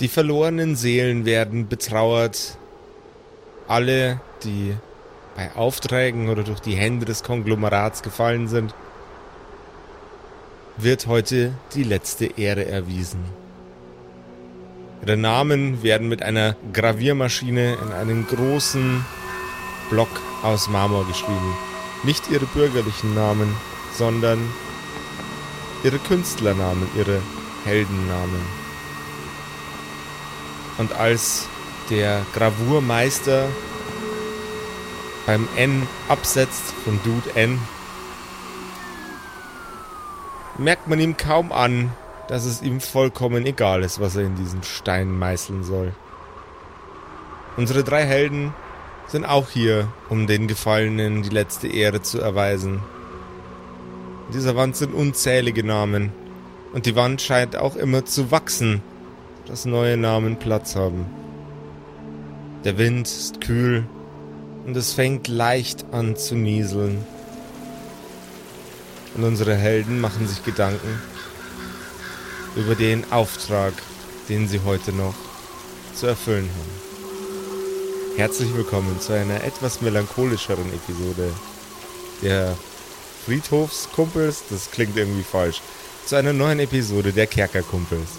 Die verlorenen Seelen werden betrauert. Alle, die bei Aufträgen oder durch die Hände des Konglomerats gefallen sind, wird heute die letzte Ehre erwiesen. Ihre Namen werden mit einer Graviermaschine in einen großen Block aus Marmor geschrieben. Nicht ihre bürgerlichen Namen, sondern ihre Künstlernamen, ihre Heldennamen. Und als der Gravurmeister beim N absetzt von Dude N, merkt man ihm kaum an, dass es ihm vollkommen egal ist, was er in diesen Stein meißeln soll. Unsere drei Helden sind auch hier, um den Gefallenen die letzte Ehre zu erweisen. In dieser Wand sind unzählige Namen, und die Wand scheint auch immer zu wachsen, dass neue Namen Platz haben. Der Wind ist kühl und es fängt leicht an zu nieseln. Und unsere Helden machen sich Gedanken über den Auftrag, den sie heute noch zu erfüllen haben. Herzlich willkommen zu einer etwas melancholischeren Episode der Friedhofskumpels. Das klingt irgendwie falsch. Zu einer neuen Episode der Kerkerkumpels.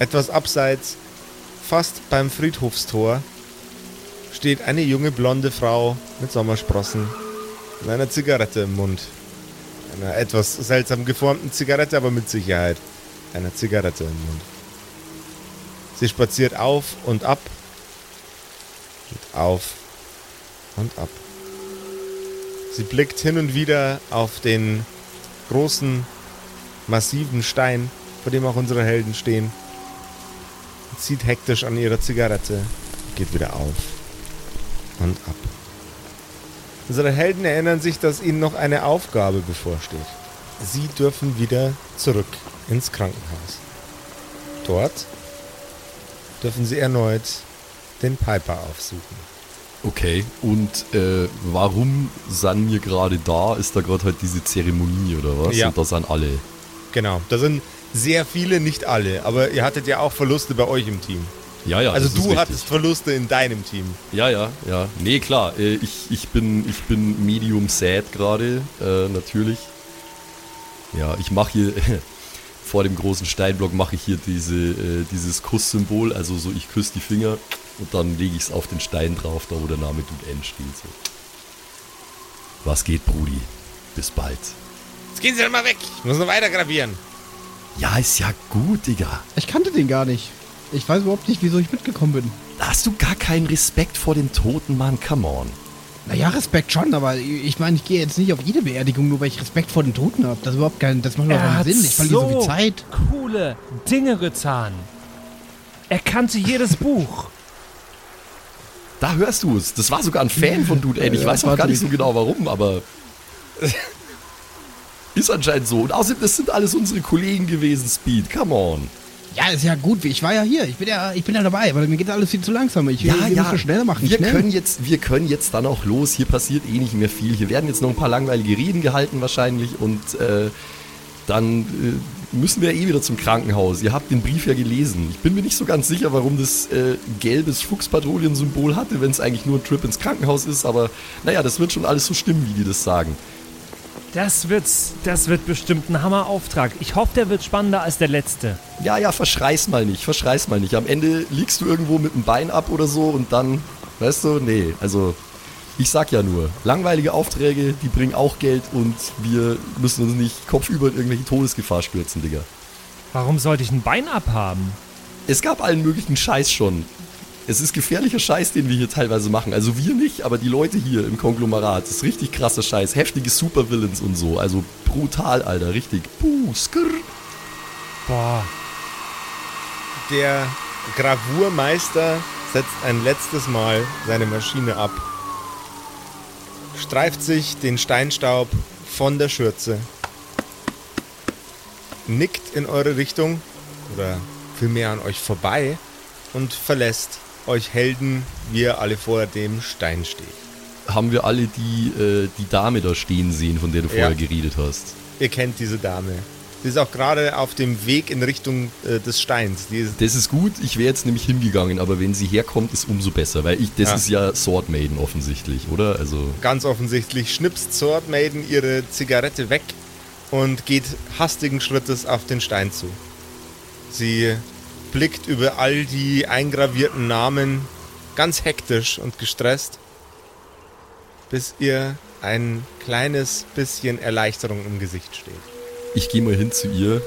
Etwas abseits, fast beim Friedhofstor, steht eine junge blonde Frau mit Sommersprossen und einer Zigarette im Mund. Einer etwas seltsam geformten Zigarette, aber mit Sicherheit einer Zigarette im Mund. Sie spaziert auf und ab und auf und ab. Sie blickt hin und wieder auf den großen, massiven Stein, vor dem auch unsere Helden stehen zieht hektisch an ihrer Zigarette geht wieder auf und ab. Unsere Helden erinnern sich, dass ihnen noch eine Aufgabe bevorsteht. Sie dürfen wieder zurück ins Krankenhaus. Dort dürfen Sie erneut den Piper aufsuchen. Okay, und äh, warum sind wir gerade da? Ist da gerade halt diese Zeremonie oder was? Ja. Und da sind alle. Genau, da sind sehr viele, nicht alle, aber ihr hattet ja auch Verluste bei euch im Team. Ja, ja. also das ist du hattest Verluste in deinem Team. Ja, ja, ja. Nee, klar. Äh, ich, ich, bin, ich bin Medium Sad gerade, äh, natürlich. Ja, ich mache hier vor dem großen Steinblock mache ich hier diese, äh, dieses Kusssymbol, also so ich küsse die Finger und dann lege ich es auf den Stein drauf, da wo der Name Dude N steht. So. Was geht, Brudi? Bis bald. Jetzt gehen Sie doch mal weg. Ich muss noch weiter gravieren. Ja, ist ja gut, Digga. Ich kannte den gar nicht. Ich weiß überhaupt nicht, wieso ich mitgekommen bin. Da hast du gar keinen Respekt vor dem toten Mann, come on. Naja, Respekt schon, aber ich meine, ich gehe jetzt nicht auf jede Beerdigung, nur weil ich Respekt vor den Toten habe. Das ist überhaupt kein, das macht überhaupt Er keinen Sinn. Ich verliere so so viel Zeit. coole Dinge getan. Er kannte jedes Buch. Da hörst du es. Das war sogar ein Fan von Dude N. Ich Ja, weiß auch gar nicht so genau warum, aber. Ist anscheinend so. Und außerdem, das sind alles unsere Kollegen gewesen, Speed. Come on. Ja, ist ja gut. Ich war ja hier. Ich bin ja, ich bin ja dabei, weil mir geht alles viel zu langsam. Ich will, wir müssen schneller machen. Wir schnell. können, jetzt, wir können jetzt dann auch los. Hier passiert eh nicht mehr viel. Hier werden jetzt noch ein paar langweilige Reden gehalten wahrscheinlich und äh, dann äh, müssen wir eh wieder zum Krankenhaus. Ihr habt den Brief ja gelesen. Ich bin mir nicht so ganz sicher, warum das äh, gelbes Fuchspatrouillen-Symbol hatte, wenn es eigentlich nur ein Trip ins Krankenhaus ist. Aber naja, das wird schon alles so stimmen, wie die das sagen. Das wird, das wird bestimmt ein Hammerauftrag. Ich hoffe, der wird spannender als der letzte. Ja, ja, verschreiß mal nicht, verschreiß mal nicht. Am Ende liegst du irgendwo mit dem Bein ab oder so und dann, weißt du, nee, also ich sag ja nur, langweilige Aufträge, die bringen auch Geld und wir müssen uns nicht kopfüber in irgendwelche Todesgefahr stürzen, Digga. Warum sollte ich ein Bein abhaben? Es gab allen möglichen Scheiß schon. Es ist gefährlicher Scheiß, den wir hier teilweise machen. Also wir nicht, aber die Leute hier im Konglomerat. Das ist richtig krasser Scheiß. Heftige Supervillains und so. Also brutal, Alter. Richtig. Puh, skrr. Boah, Der Gravurmeister setzt ein letztes Mal seine Maschine ab, streift sich den Steinstaub von der Schürze, nickt in eure Richtung oder vielmehr an euch vorbei und verlässt euch Helden, wie ihr alle vor dem Stein steht. Haben wir alle die, äh, die Dame da stehen sehen, von der du vorher Ja. geredet hast? Ihr kennt diese Dame. Sie ist auch gerade auf dem Weg in Richtung äh, des Steins. Ist Das ist gut, ich wäre jetzt nämlich hingegangen, aber wenn sie herkommt, ist umso besser, weil ich, das Ja. ist ja Sword Maiden offensichtlich, oder? Also, ganz offensichtlich schnipst Sword Maiden ihre Zigarette weg und geht hastigen Schrittes auf den Stein zu. Sie blickt über all die eingravierten Namen ganz hektisch und gestresst, bis ihr ein kleines bisschen Erleichterung im Gesicht steht. ich gehe mal hin zu ihr.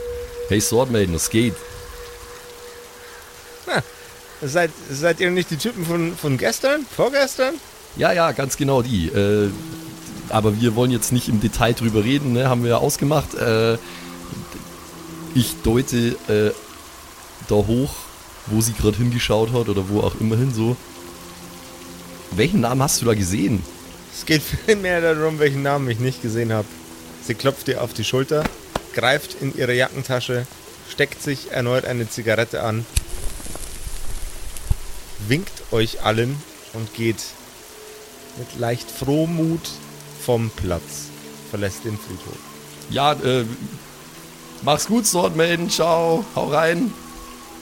Hey Sword Maiden, was geht? Seid, seid ihr nicht die Typen von, von gestern? Vorgestern? Ja, ja, ganz genau die. Äh, aber wir wollen jetzt nicht im Detail drüber reden, ne? haben wir ja ausgemacht. Äh, ich deute äh, da hoch, wo sie gerade hingeschaut hat oder wo auch immer hin so. Welchen Namen hast du da gesehen? Es geht vielmehr darum, welchen Namen ich nicht gesehen habe. Sie klopft ihr auf die Schulter, greift in ihre Jackentasche, steckt sich erneut eine Zigarette an, winkt euch allen und geht mit leicht Frohmut vom Platz, verlässt den Friedhof. Ja, äh, mach's gut, Sword Maiden, ciao, hau rein.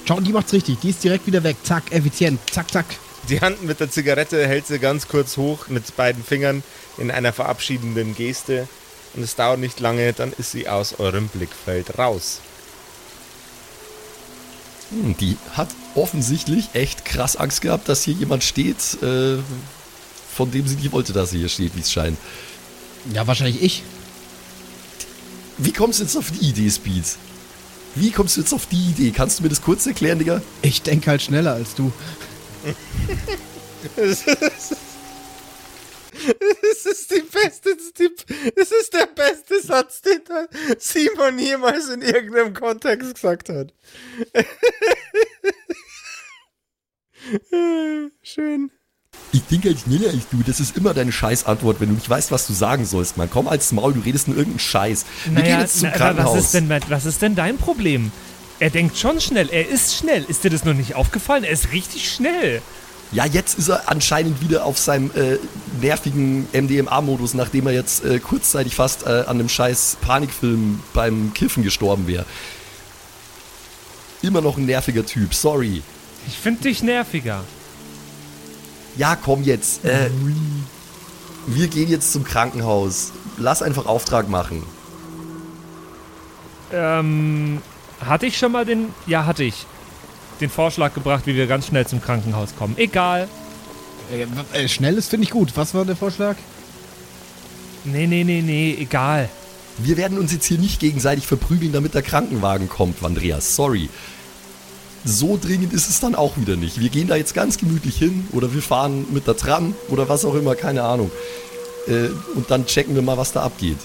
Schau, die macht's richtig. Die ist direkt wieder weg. Zack, effizient. Zack, zack. Die Hand mit der Zigarette hält sie ganz kurz hoch mit beiden Fingern in einer verabschiedenden Geste. Und es dauert nicht lange, dann ist sie aus eurem Blickfeld raus. Hm, die hat offensichtlich echt krass Angst gehabt, dass hier jemand steht, äh, von dem sie nicht wollte, dass er hier steht, wie es scheint. Ja, wahrscheinlich ich. Wie kommst du jetzt auf die Idee, Speed? Wie kommst du jetzt auf die Idee? Kannst du mir das kurz erklären, Digga? Ich denke halt schneller als du. Das ist die beste. Das ist der beste Satz, den Simon jemals in irgendeinem Kontext gesagt hat. Schön. Ich denke halt schneller als du. Das ist immer deine Scheißantwort, wenn du nicht weißt, was du sagen sollst, Mann. Komm als Maul, du redest nur irgendeinen Scheiß. Wir gehen jetzt zum na, Krankenhaus. Was ist, denn, was ist denn dein Problem? Er denkt schon schnell, er ist schnell. Ist dir das noch nicht aufgefallen? Er ist richtig schnell. Ja, jetzt ist er anscheinend wieder auf seinem äh, nervigen MDMA-Modus, nachdem er jetzt äh, kurzzeitig fast äh, an einem scheiß Panikfilm beim Kiffen gestorben wäre. Immer noch ein nerviger Typ, sorry. Ich finde dich nerviger. Ja, komm jetzt. Äh, wir gehen jetzt zum Krankenhaus. Lass einfach Auftrag machen. Ähm, hatte ich schon mal den. Ja, hatte ich. Den Vorschlag gebracht, wie wir ganz schnell zum Krankenhaus kommen. Egal. Äh, schnell ist, finde ich gut. Was war der Vorschlag? Nee, nee, nee, nee, egal. Wir werden uns jetzt hier nicht gegenseitig verprügeln, damit der Krankenwagen kommt, Andreas. Sorry. So dringend ist es dann auch wieder nicht. Wir gehen da jetzt ganz gemütlich hin oder wir fahren mit der Tram oder was auch immer, keine Ahnung. Äh, und dann checken wir mal, was da abgeht.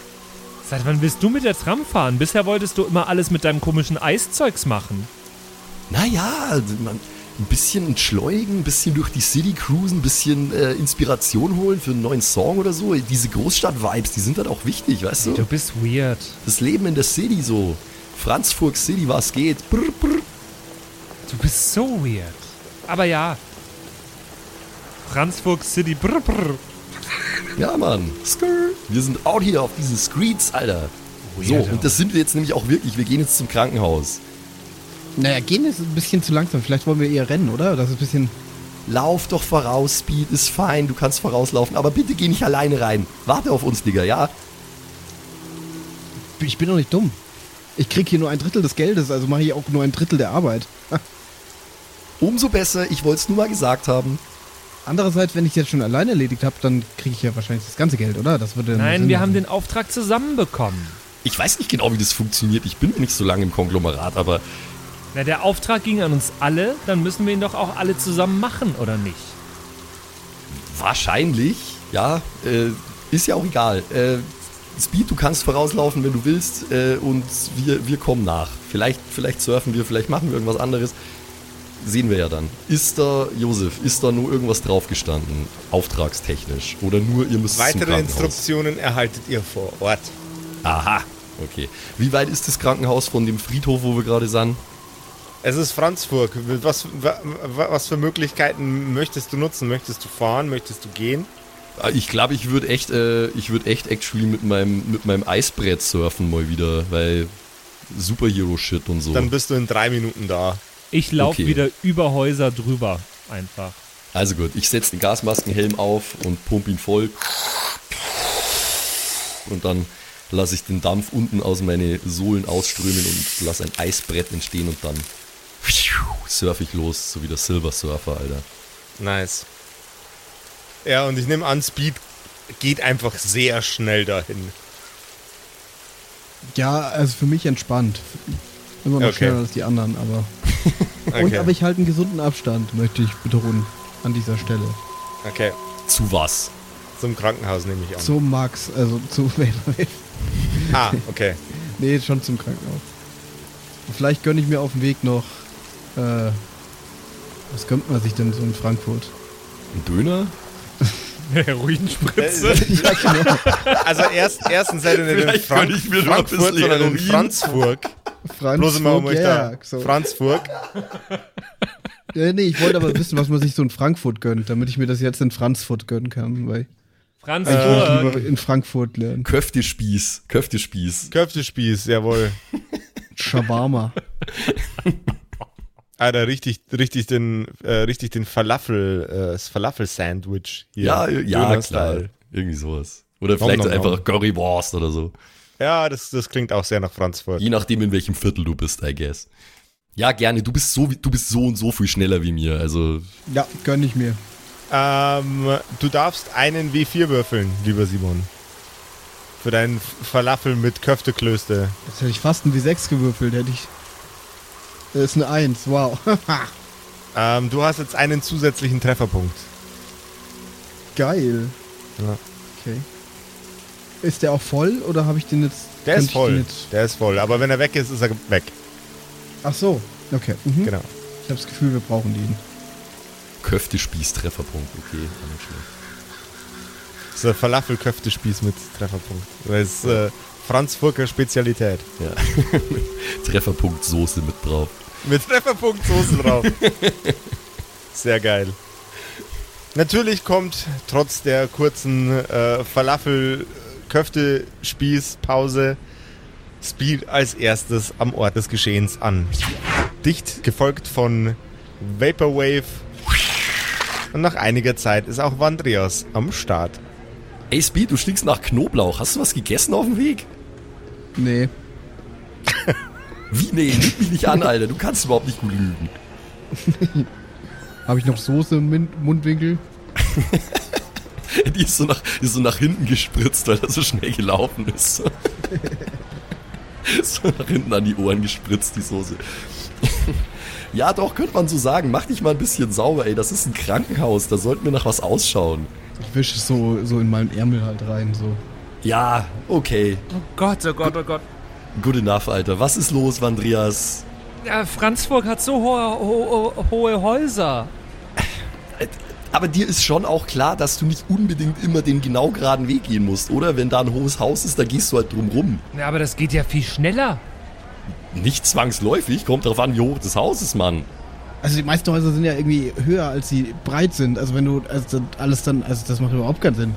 Seit wann willst du mit der Tram fahren? Bisher wolltest du immer alles mit deinem komischen Eiszeugs machen. Naja, man, ein bisschen entschleunigen, ein bisschen durch die City cruisen, ein bisschen äh, Inspiration holen für einen neuen Song oder so. Diese Großstadt-Vibes, die sind halt auch wichtig, weißt du? Du bist weird. Das Leben in der City so. Franzburg City, was geht. Brr, brr. Du bist so weird. Aber ja. Franzburg City. Brr, brr. Ja, Mann. Skrr. Wir sind out hier auf diesen Streets, Alter. So, Weirdo. und das sind wir jetzt nämlich auch wirklich. Wir gehen jetzt zum Krankenhaus. Naja, gehen ist ein bisschen zu langsam. Vielleicht wollen wir eher rennen, oder? Das ist ein bisschen. Lauf doch voraus, Speed ist fein, du kannst vorauslaufen, aber bitte geh nicht alleine rein. Warte auf uns, Digga, ja? Ich bin doch nicht dumm. Ich krieg hier nur ein Drittel des Geldes, also mache ich auch nur ein Drittel der Arbeit. Umso besser, ich wollte es nur mal gesagt haben. Andererseits, wenn ich jetzt schon alleine erledigt habe, dann kriege ich ja wahrscheinlich das ganze Geld, oder? Das würde Nein, Sinn wir machen. haben den Auftrag zusammen bekommen. Ich weiß nicht genau, wie das funktioniert. Ich bin nicht so lange im Konglomerat, aber Na, der Auftrag ging an uns alle, dann müssen wir ihn doch auch alle zusammen machen, oder nicht? wahrscheinlich, ja, äh, ist ja auch egal. Äh, Speed, du kannst vorauslaufen, wenn du willst, äh, und wir, wir kommen nach. Vielleicht, vielleicht surfen wir, vielleicht machen wir irgendwas anderes. Sehen wir ja dann. Ist da, Josef, ist da nur irgendwas draufgestanden, auftragstechnisch? Oder nur ihr müsst zum Weitere Krankenhaus? Instruktionen erhaltet ihr vor Ort. Aha, okay. Wie weit ist das Krankenhaus von dem Friedhof, wo wir gerade sind? Es ist Franzburg. Was, wa- wa- was für Möglichkeiten möchtest du nutzen? Möchtest du fahren? Möchtest du gehen? Ah, Ich glaube, ich würde echt, äh, ich würde echt actually mit meinem, mit meinem Eisbrett surfen mal wieder, weil Superhero-Shit und so. Dann bist du in drei Minuten da. Ich laufe Okay. wieder über Häuser drüber. Einfach. Also gut, ich setze den Gasmaskenhelm auf und pump ihn voll. Und dann lasse ich den Dampf unten aus meine Sohlen ausströmen und lasse ein Eisbrett entstehen und dann surfe ich los, so wie der Silver Surfer, Alter. Nice. Ja, und ich nehme an, Speed geht einfach sehr schnell dahin. Ja, also für mich entspannt. Immer noch Okay. schneller als die anderen, aber. Und Okay. aber ich halte einen gesunden Abstand, möchte ich betonen. An dieser Stelle. Okay, Zu was? zum Krankenhaus nehme ich an. Zu Max, also zu. Ah, okay. nee, schon zum Krankenhaus. Vielleicht gönne ich mir auf dem Weg noch. Äh, was gönnt man sich denn so in Frankfurt? Ein Döner? Heroinspritze. ja, genau. Also erst, erstens seid ihr nicht in Vielleicht Frank gönn ich mir noch ein Frankfurt, sondern in. Franzburg. Franzburg, Bloß mal um euch ja, da. so. Franzburg. ja, nee, ich wollte aber wissen, was man sich so in Frankfurt gönnt, damit ich mir das jetzt in Frankfurt gönnen kann, weil Franz ich Äh, würde Burg. lieber in Frankfurt lernen. Köftespieß. Köftespieß. Köftespieß, jawohl. Shawarma. Alter, richtig, richtig den, äh, richtig den Falafel, äh, das Falafel-Sandwich hier. Ja, ja, klar. Irgendwie sowas. Oder Nom, vielleicht nom, nom. einfach Currywurst oder so. Ja, das, das klingt auch sehr nach Frankfurt. Je nachdem, in welchem Viertel du bist, I guess. Ja, gerne. Du bist so, du bist so und so viel schneller wie mir. Also, Ja, gönn ich mir. Ähm, du darfst einen W4 würfeln, lieber Simon. Für deinen Falafel mit Köfteklöste. Jetzt hätte ich fast ein W6 gewürfelt, hätte ich. Das ist eine 1, wow. Ähm, du hast jetzt einen zusätzlichen Trefferpunkt. Geil. Ja. Okay. Ist der auch voll oder habe ich den jetzt. Der ist voll. Jetzt, Der ist voll. Aber wenn er weg ist, ist er weg. ach so, okay. Mhm. Genau. Ich habe das Gefühl, wir brauchen den. Köftespieß-Trefferpunkt, okay, auch nicht schlecht. Das ist ein Falafel-Köftespieß mit Trefferpunkt. Das ist äh, Franz Furker Spezialität. Ja. Trefferpunkt Soße mit drauf. Mit Trefferpunkt Soße drauf. Sehr geil. Natürlich kommt trotz der kurzen äh, Falafel-Köfte-Spieß-Pause Speed als erstes am Ort des Geschehens an. Dicht gefolgt von Vaporwave. Und nach einiger Zeit ist auch Vandrios am Start. Ey Speed, du stinkst nach Knoblauch. Hast du was gegessen auf dem Weg? Nee. Wie? Nee, lüg mich nicht an, Alter. Du kannst überhaupt nicht gut lügen. Habe ich noch Soße im Min- Mundwinkel? Die ist so nach, die ist so nach hinten gespritzt, weil er so schnell gelaufen ist. so nach hinten an die Ohren gespritzt, die Soße. ja, doch, könnte man so sagen. Mach dich mal ein bisschen sauber, ey. Das ist ein Krankenhaus. Da sollten wir nach was ausschauen. Ich wische es so, so in meinen Ärmel halt rein, so. Ja, okay. Oh Gott, oh Gott, oh Gott. Good enough, Alter. Was ist los, Vandrias? Ja, Franzburg hat so hohe, ho hohe Häuser. Aber dir ist schon auch klar, dass du nicht unbedingt immer den genau geraden Weg gehen musst, oder? Wenn da ein hohes Haus ist, da gehst du halt drum rum. Ja, aber das geht ja viel schneller. Nicht zwangsläufig, kommt drauf an, wie hoch das Haus ist, Mann. Also die meisten Häuser sind ja irgendwie höher, als sie breit sind. Also wenn du also das alles dann, also das macht überhaupt keinen Sinn.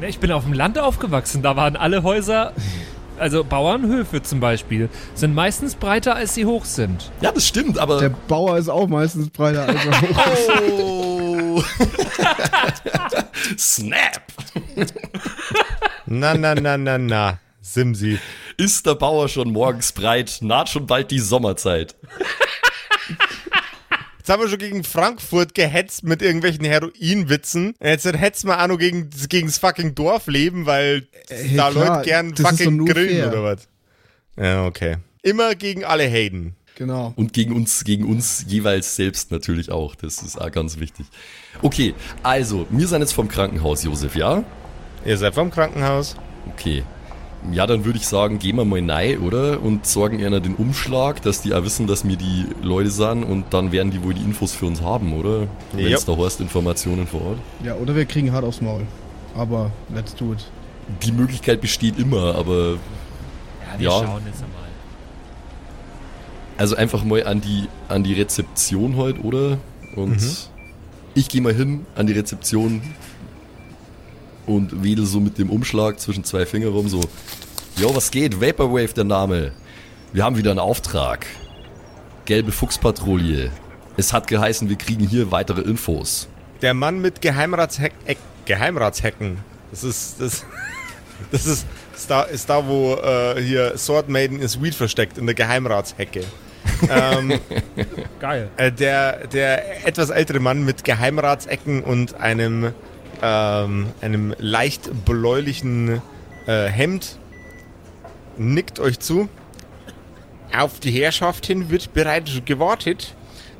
Ne, Ich bin auf dem Land aufgewachsen, da waren alle Häuser, also Bauernhöfe zum Beispiel, sind meistens breiter, als sie hoch sind. Ja, das stimmt, aber... Der Bauer ist auch meistens breiter als er hoch ist. Oh! Snap! Na, na, na, na, na. Simsi. Ist der Bauer schon morgens breit, naht schon bald die Sommerzeit. Jetzt haben wir schon gegen Frankfurt gehetzt mit irgendwelchen Heroinwitzen. Jetzt hetzen wir auch noch gegen, gegen das fucking Dorfleben, weil Hey, da klar, Leute gern fucking grillen fair. oder was. Ja, okay. Immer gegen alle Hayden. Genau. Und gegen uns, gegen uns jeweils selbst natürlich auch. Das ist auch ganz wichtig. Okay, also, wir sind jetzt vom Krankenhaus, Josef, ja? Ihr seid vom Krankenhaus. Okay. Ja, dann würde ich sagen, gehen wir mal rein, oder? Und sorgen einer den Umschlag, dass die auch wissen, dass wir die Leute sind und dann werden die wohl die Infos für uns haben, oder? Wenn es da heißt, Informationen vor Ort. Ja, oder wir kriegen hart aufs Maul. Aber let's do it. Die Möglichkeit besteht immer, aber Ja, wir Ja. schauen jetzt mal. Also einfach mal an die, an die Rezeption heute, oder? Und ich gehe mal hin an die Rezeption und wedel so mit dem Umschlag zwischen zwei Finger rum, so, jo, was geht? Vaporwave der Name. Wir haben wieder einen Auftrag. Gelbe Fuchspatrouille. Es hat geheißen, wir kriegen hier weitere Infos. Der Mann mit Geheimratsheck, äh, Geheimratshecken. Das ist, das, das ist, ist da, ist da wo äh, hier Sword Maiden is Weed versteckt, in der Geheimratshecke. Ähm, Geil. äh, der, der etwas ältere Mann mit Geheimratsecken und einem, ähm, einem leicht bläulichen äh, Hemd nickt euch zu. Auf die Herrschaft hin wird bereits gewartet.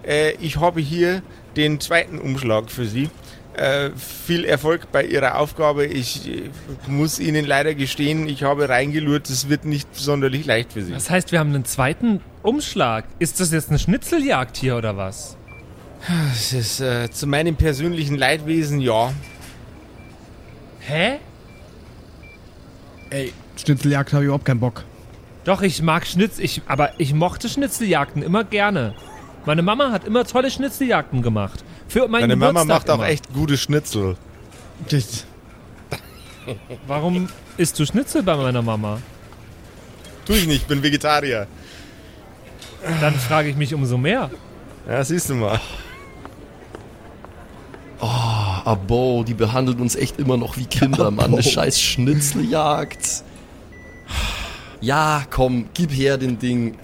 Äh, ich habe hier den zweiten Umschlag für Sie. Äh, viel Erfolg bei Ihrer Aufgabe. Ich äh, muss Ihnen leider gestehen, ich habe reingelurrt. Es wird nicht sonderlich leicht für Sie. Das heißt, wir haben einen zweiten Umschlag. Ist das jetzt eine Schnitzeljagd hier oder was? Das ist äh, zu meinem persönlichen Leidwesen, ja. Hä? Ey, Schnitzeljagd habe ich überhaupt keinen Bock. Doch, ich mag Schnitz, ich, aber ich mochte Schnitzeljagden immer gerne. Meine Mama hat immer tolle Schnitzeljagden gemacht. Für meinen Meine Mama Geburtstag macht auch immer. echt gute Schnitzel. Das, Warum isst du Schnitzel bei meiner Mama? Tu ich nicht, bin Vegetarier. Dann frage ich mich umso mehr. Ja, siehst du mal. Abo, die behandelt uns echt immer noch wie Kinder, Mann. Eine scheiß Schnitzeljagd. Ja, komm, gib her den Ding.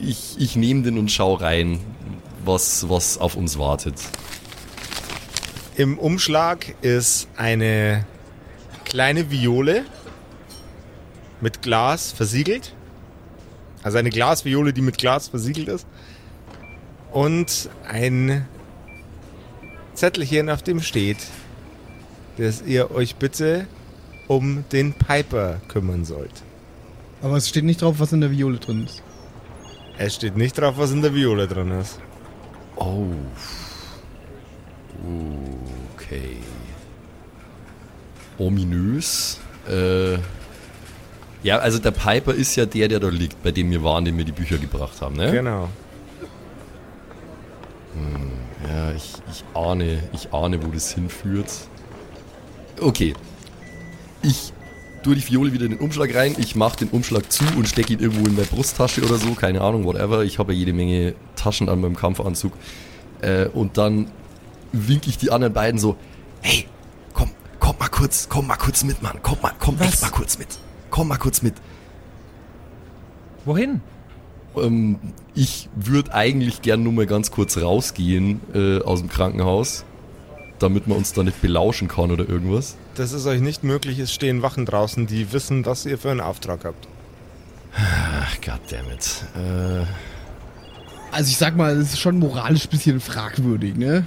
Ich, ich nehme den und schau rein, was, was auf uns wartet. Im Umschlag ist eine kleine Viole mit Glas versiegelt. Also eine Glasviole, die mit Glas versiegelt ist. Und ein Zettelchen, auf dem steht, dass ihr euch bitte um den Piper kümmern sollt. aber es steht nicht drauf, was in der Viole drin ist. Es steht nicht drauf, was in der Viole drin ist. Oh. Okay. Ominös. Äh, ja, also der Piper ist ja der, der da liegt, bei dem wir waren, den wir die Bücher gebracht haben, ne? Genau. Ja, ich, ich ahne, ich ahne, wo das hinführt. Okay. Ich tue die Fiole wieder in den Umschlag rein, ich mache den Umschlag zu und stecke ihn irgendwo in meine Brusttasche oder so, keine Ahnung, whatever. Ich habe ja jede Menge Taschen an meinem Kampfanzug. Äh, und dann winke ich die anderen beiden so, hey, komm, komm mal kurz, komm mal kurz mit, Mann, komm mal, komm echt Was? mal kurz mit. Komm mal kurz mit. Wohin? Ähm, ich würde eigentlich gern nur mal ganz kurz rausgehen äh, aus dem Krankenhaus, damit man uns da nicht belauschen kann oder irgendwas. Das ist euch nicht möglich. Es stehen Wachen draußen, die wissen, was ihr für einen Auftrag habt. Ach, goddammit. Äh, Also ich sag mal, das ist schon moralisch ein bisschen fragwürdig, ne?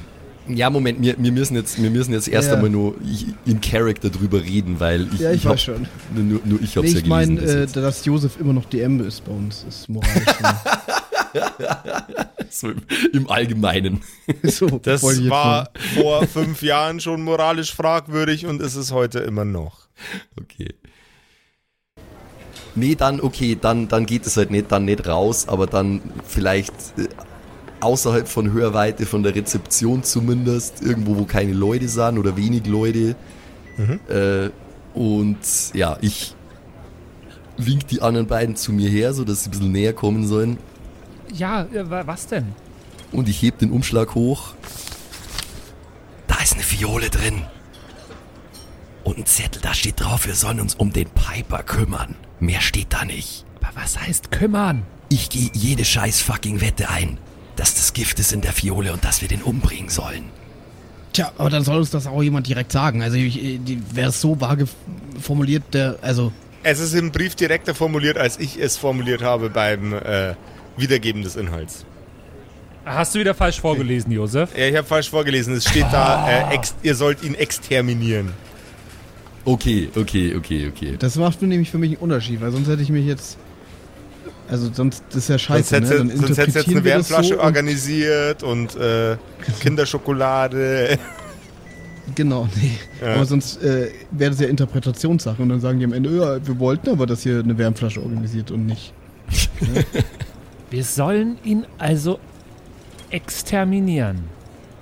Ja, Moment, wir, wir, müssen jetzt, wir müssen jetzt erst Ja. einmal nur ich- in Character drüber reden, weil ich, Ja, ich hab, weiß schon. Nur, nur ich hab's Nee, ja ich meine, gelesen. äh, dass Josef immer noch DM ist bei uns, ist moralisch so im, Im Allgemeinen. so. Das ich war vor fünf Jahren schon moralisch fragwürdig und ist es heute immer noch. Okay. Nee, dann, okay, dann, dann geht es halt nicht, dann nicht raus, aber dann vielleicht äh, außerhalb von Hörweite, von der Rezeption zumindest, irgendwo, wo keine Leute sind oder wenig Leute. Äh, und ja, ich wink die anderen beiden zu mir her, so dass sie ein bisschen näher kommen sollen. Ja, äh, wa- was denn? Und ich heb den Umschlag hoch. Da ist eine Fiole drin. Und ein Zettel, da steht drauf, wir sollen uns um den Piper kümmern. Mehr steht da nicht. Aber was heißt kümmern? Ich gehe jede scheiß fucking Wette ein, dass das Gift ist in der Fiole und dass wir den umbringen sollen. Tja, aber dann soll uns das auch jemand direkt sagen. Also ich, äh, wäre es so vage formuliert, der, also Es ist im Brief direkter formuliert, als ich es formuliert habe beim äh, Wiedergeben des Inhalts. Hast du wieder falsch vorgelesen, Josef? Ja, ich habe falsch vorgelesen. Es steht da, äh, ex ihr sollt ihn exterminieren. Okay, okay, okay, okay. das macht nämlich für mich einen Unterschied, weil sonst hätte ich mich jetzt, also sonst das ist ja Sonst scheiße, hätte ne? Dann sonst hättest du jetzt eine Wärmflasche so und- organisiert und äh, Kinderschokolade. Genau, nee. Ja. Aber sonst äh, wäre das ja Interpretationssache und dann sagen die am Ende, ja, wir wollten aber, dass hier eine Wärmflasche organisiert und nicht. Wir sollen ihn also exterminieren.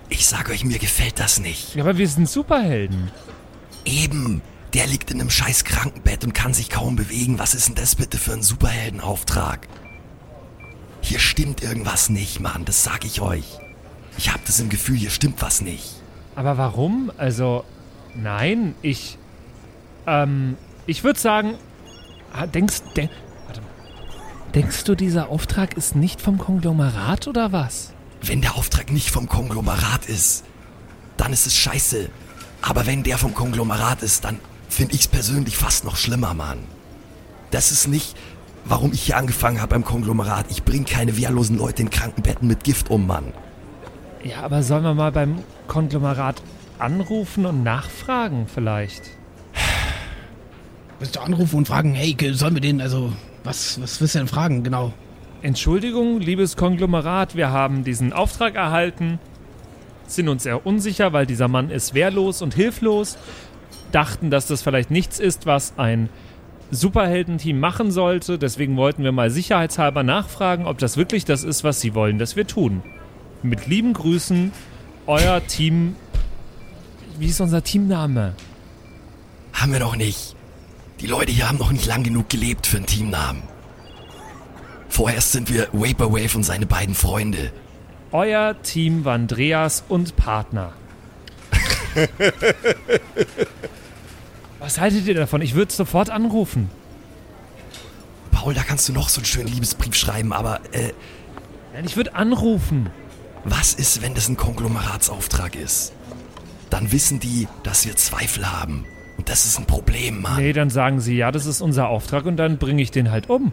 Ich sag euch, mir gefällt das nicht. Ja, aber wir sind Superhelden. Eben, der liegt in einem scheiß Krankenbett und kann sich kaum bewegen. Was ist denn das bitte für ein Superheldenauftrag? Hier stimmt irgendwas nicht, Mann, das sag ich euch. Ich hab das im Gefühl, hier stimmt was nicht. Aber warum? Also, nein, ich. Ähm, ich würde sagen. ah, Denkst, denk, warte mal. Denkst du, dieser Auftrag ist nicht vom Konglomerat oder was? Wenn der Auftrag nicht vom Konglomerat ist, dann ist es scheiße. Aber wenn der vom Konglomerat ist, dann finde ich's persönlich fast noch schlimmer, Mann. Das ist nicht, warum ich hier angefangen habe beim Konglomerat. Ich bring keine wehrlosen Leute in Krankenbetten mit Gift um, Mann. Ja, aber sollen wir mal beim Konglomerat anrufen und nachfragen vielleicht? Willst du anrufen und fragen, hey, sollen wir den, also, was, was willst du denn fragen, genau? Entschuldigung, liebes Konglomerat, wir haben diesen Auftrag erhalten, sind uns sehr unsicher, weil dieser Mann ist wehrlos und hilflos, dachten, dass das vielleicht nichts ist, was ein Superheldenteam machen sollte, deswegen wollten wir mal sicherheitshalber nachfragen, ob das wirklich das ist, was sie wollen, dass wir tun. Mit lieben Grüßen, euer Team. Wie ist unser Teamname? Haben wir noch nicht. Die Leute hier haben noch nicht lang genug gelebt für einen Teamnamen. Vorerst sind wir Vaporwave und seine beiden Freunde. Euer Team Vandreas und Partner. Was haltet ihr davon? Ich würde sofort anrufen. Paul, da kannst du noch so einen schönen Liebesbrief schreiben, aber äh, Nein, ich würde anrufen. was ist, wenn das ein Konglomeraatsauftrag ist? Dann wissen die, dass wir Zweifel haben. Und das ist ein Problem, Mann. Nee, dann sagen sie, ja, das ist unser Auftrag und dann bringe ich den halt um.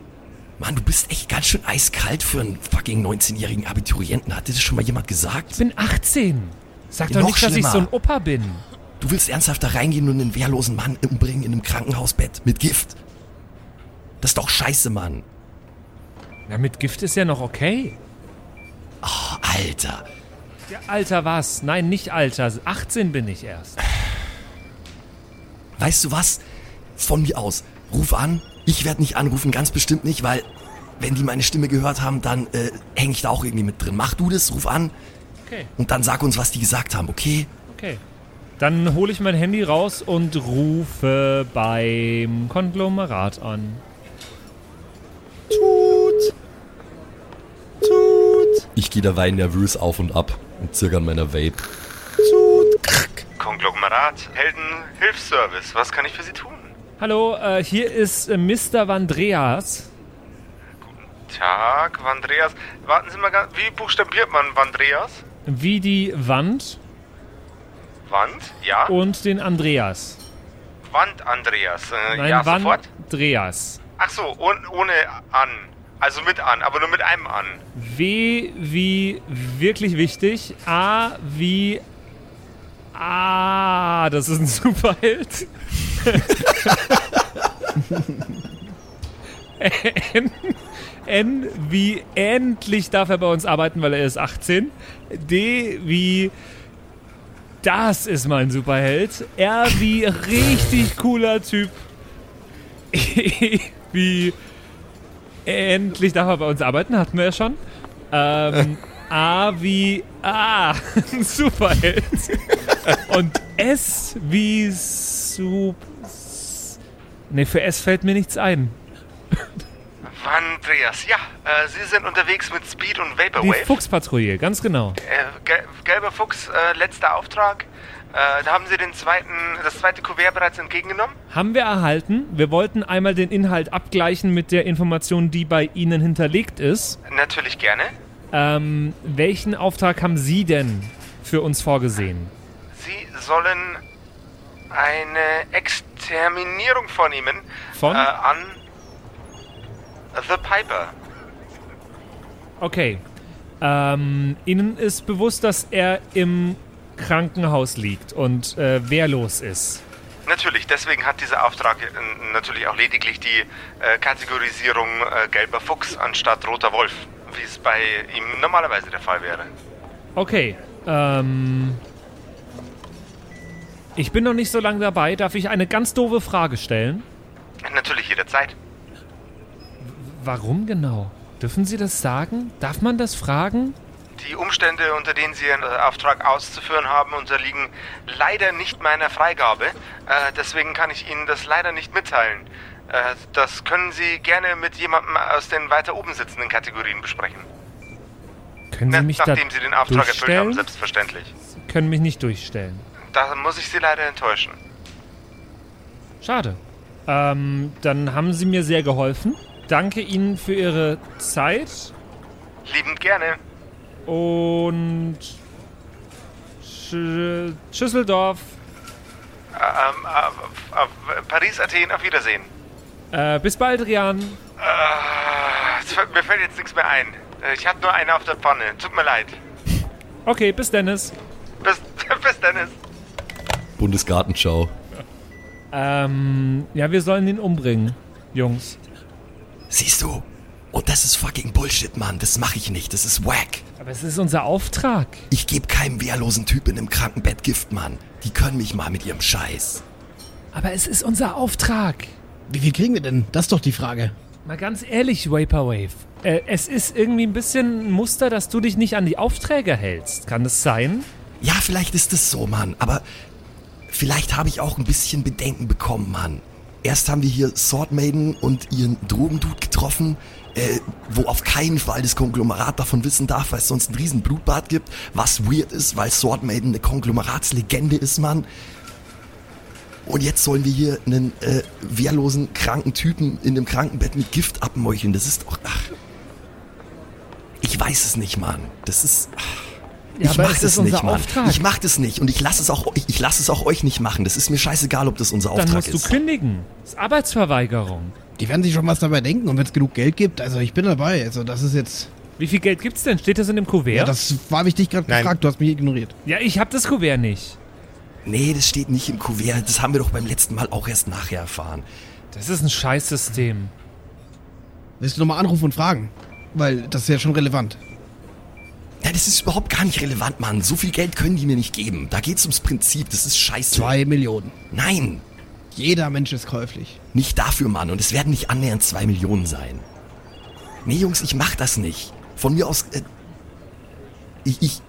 Mann, du bist echt ganz schön eiskalt für einen fucking 19-jährigen Abiturienten. Hat dir das schon mal jemand gesagt? Ich bin 18. Sag doch noch nicht, dass ich schlimmer. so ein Opa bin. Du willst ernsthaft da reingehen und einen wehrlosen Mann umbringen in einem Krankenhausbett mit Gift? Das ist doch scheiße, Mann. Na, mit Gift ist ja noch okay. Oh, Alter. Ja, Alter, was? Nein, nicht Alter. 18 bin ich erst. Weißt du was? Von mir aus. Ruf an. Ich werde nicht anrufen, ganz bestimmt nicht, weil wenn die meine Stimme gehört haben, dann äh, hänge ich da auch irgendwie mit drin. Mach du das, ruf an Okay, und dann sag uns, was die gesagt haben, okay? okay. Dann hole ich mein Handy raus und rufe beim Konglomerat an. Tut. Tut. Ich gehe dabei nervös auf und ab und zirke an meiner Vape. Tut. Krack. Konglomerat. Helden Hilfsservice. Was kann ich für Sie tun? Hallo, äh, hier ist äh, Mr. Vandreas. Tag, Vandreas. Warten Sie mal ganz. Wie buchstabiert man Vandreas? Wie die Wand Wand? Ja. und den Andreas. Wand Andreas. Äh, Nein, ja, sofort. Vandreas. Ach so, und ohne an. Also mit an, aber nur mit einem an. W wie wirklich wichtig. A wie. Ah, das ist ein Superheld. N, N wie endlich darf er bei uns arbeiten, weil er ist 18. D wie das ist mein Superheld. R wie richtig cooler Typ. Wie endlich darf er bei uns arbeiten, hatten wir ja schon. Ähm, A wie A, Superheld. Und S wie Sup. Ne, für S fällt mir nichts ein. Vandreas, ja. Äh, Sie sind unterwegs mit Speed und Die Vaporwave. Fuchspatrouille, ganz genau. Äh, Gel Gelber Fuchs, äh, letzter Auftrag. Äh, da haben Sie den zweiten, das zweite Kuvert bereits entgegengenommen? Haben wir erhalten. Wir wollten einmal den Inhalt abgleichen mit der Information, die bei Ihnen hinterlegt ist. Natürlich gerne. Ähm, welchen Auftrag haben Sie denn für uns vorgesehen? Sie sollen eine Exterminierung vornehmen Von? Äh, an The Piper. Okay. Ähm, Ihnen ist bewusst, dass er im Krankenhaus liegt und äh, wehrlos ist. Natürlich, deswegen hat dieser Auftrag äh, natürlich auch lediglich die äh, Kategorisierung äh, gelber Fuchs anstatt roter Wolf, wie es bei ihm normalerweise der Fall wäre. Okay. Ähm, ich bin noch nicht so lange dabei. Darf ich eine ganz doofe Frage stellen? Natürlich jederzeit. Warum genau? Dürfen Sie das sagen? Darf man das fragen? Die Umstände, unter denen Sie Ihren äh, Auftrag auszuführen haben, unterliegen leider nicht meiner Freigabe. Äh, deswegen kann ich Ihnen das leider nicht mitteilen. Äh, das können Sie gerne mit jemandem aus den weiter oben sitzenden Kategorien besprechen. Können Sie Na, mich da nachdem Sie den Auftrag erfüllt haben, selbstverständlich. Sie können mich nicht durchstellen. Da muss ich Sie leider enttäuschen. Schade. Ähm, dann haben Sie mir sehr geholfen. Danke Ihnen für Ihre Zeit Liebend gerne. und Sch Schüsseldorf. Ähm, äh, äh, Paris, Athen, auf Wiedersehen. Äh, bis bald, Rian. Äh, mir fällt jetzt nichts mehr ein. Äh, Ich hatte nur eine auf der Pfanne. Tut mir leid. Okay, bis Dennis. Bis, bis Dennis. Bundesgartenschau. Ähm, ja, wir sollen ihn umbringen, Jungs. Siehst du? Und das ist fucking Bullshit, Mann. Das mache ich nicht. Das ist wack. Aber es ist unser Auftrag. Ich gebe keinem wehrlosen Typ in einem Krankenbett Gift, Mann. Die können mich mal mit ihrem Scheiß. Aber es ist unser Auftrag. Wie viel kriegen wir denn? Das ist doch die Frage. Mal ganz ehrlich, Vaporwave. Äh, es ist irgendwie ein bisschen ein Muster, dass du dich nicht an die Aufträge hältst. Kann das sein? Ja, vielleicht ist es so, Mann. Aber vielleicht habe ich auch ein bisschen Bedenken bekommen, Mann. Erst haben wir hier Sword Maiden und ihren Drogendude getroffen, äh, wo auf keinen Fall das Konglomerat davon wissen darf, weil es sonst ein riesen Blutbad gibt. Was weird ist, weil Sword Maiden eine Konglomeratslegende ist, Mann. Und jetzt sollen wir hier einen äh, wehrlosen, kranken Typen in einem Krankenbett mit Gift abmeucheln. Das ist doch... Ach, ich weiß es nicht, Mann. Das ist... Ach. Ja, ich aber mach es das ist unser nicht, Mann. Auftrag. Ich mach das nicht und ich lasse es auch ich, ich lasse es auch euch nicht machen. Das ist mir scheißegal, ob das unser Dann Auftrag musst du ist. kündigen. Das ist Arbeitsverweigerung. Die werden sich schon was dabei denken und wenn es genug Geld gibt, also ich bin dabei. Also das ist jetzt. Wie viel Geld gibt's denn? Steht das in dem Kuvert? Ja, das war hab ich dich gerade Nein. gefragt, du hast mich ignoriert. Ja, ich hab das Kuvert nicht. Nee, das steht nicht im Kuvert. Das haben wir doch beim letzten Mal auch erst nachher erfahren. Das ist ein Ja, das ist überhaupt gar nicht relevant, Mann. So viel Geld können die mir nicht geben. Da geht's ums Prinzip. Das ist scheiße. Zwei Millionen. Nein, Jeder Mensch ist käuflich. nicht dafür, Mann. Und es werden nicht annähernd zwei Millionen sein. Nee, Jungs, ich mach das nicht. Von mir aus. Äh, ich. Ich,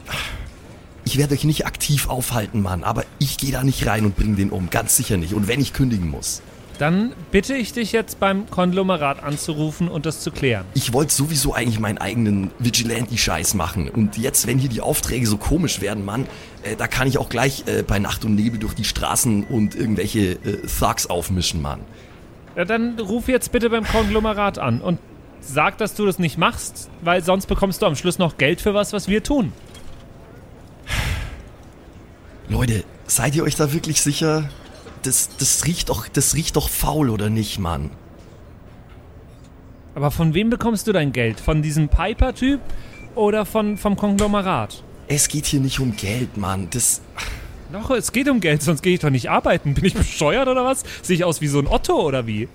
ich werde euch nicht aktiv aufhalten, Mann. Aber ich gehe da nicht rein und bring den um. Ganz sicher nicht. Und wenn ich kündigen muss. Dann bitte ich dich jetzt beim Konglomerat anzurufen und das zu klären. Ich wollte sowieso eigentlich meinen eigenen Vigilante-Scheiß machen. Und jetzt, wenn hier die Aufträge so komisch werden, Mann, äh, da kann ich auch gleich äh, bei Nacht und Nebel durch die Straßen und irgendwelche äh, Thugs aufmischen, Mann. Ja, dann ruf jetzt bitte beim Konglomerat an und sag, dass du das nicht machst, weil sonst bekommst du am Schluss noch Geld für was, was wir tun. Leute, seid ihr euch da wirklich sicher? Das, das riecht doch, das riecht doch faul, oder nicht, Mann? Aber von wem bekommst du dein Geld? Von diesem Piper-Typ oder von, vom Konglomerat? Es geht hier nicht um Geld, Mann. Das, Doch, es geht um Geld, sonst gehe ich doch nicht arbeiten. Bin ich bescheuert oder was? Sehe ich aus wie so ein Otto oder wie?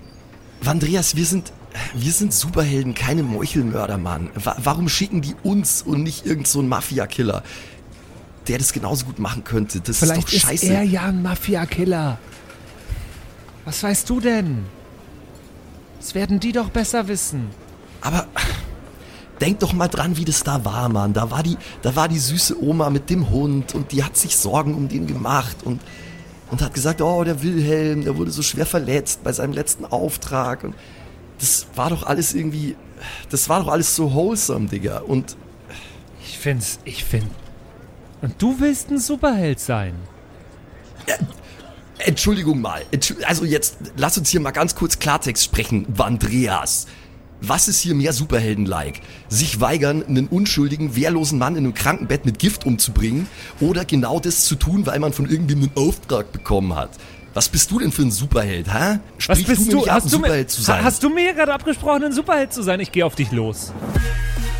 Andreas, wir sind, wir sind Superhelden, keine Meuchelmörder, Mann. Wa warum schicken die uns und nicht irgend so einen Mafia-Killer, der das genauso gut machen könnte? Das Vielleicht ist doch scheiße. ist er ja ein Mafia-Killer. Was weißt du denn? Das werden die doch besser wissen. Aber denk doch mal dran, wie das da war, Mann. Da war die, da war die süße Oma mit dem Hund und die hat sich Sorgen um den gemacht und, und hat gesagt, oh, der Wilhelm, der wurde so schwer verletzt bei seinem letzten Auftrag und das war doch alles irgendwie, das war doch alles so wholesome, Digga. Und Ich find's, ich find. Und du willst ein Superheld sein. Entschuldigung mal, also jetzt lass uns hier mal ganz kurz Klartext sprechen, Vandreas. Was ist hier mehr Superhelden-like? Sich weigern, einen unschuldigen, wehrlosen Mann in einem Krankenbett mit Gift umzubringen oder genau das zu tun, weil man von irgendwem einen Auftrag bekommen hat? Was bist du denn für ein Superheld, hä? Was bist du du? ab, ein Hast du, mir, Superheld zu sein? hast du mir gerade abgesprochen, ein Superheld zu sein? Ich gehe auf dich los.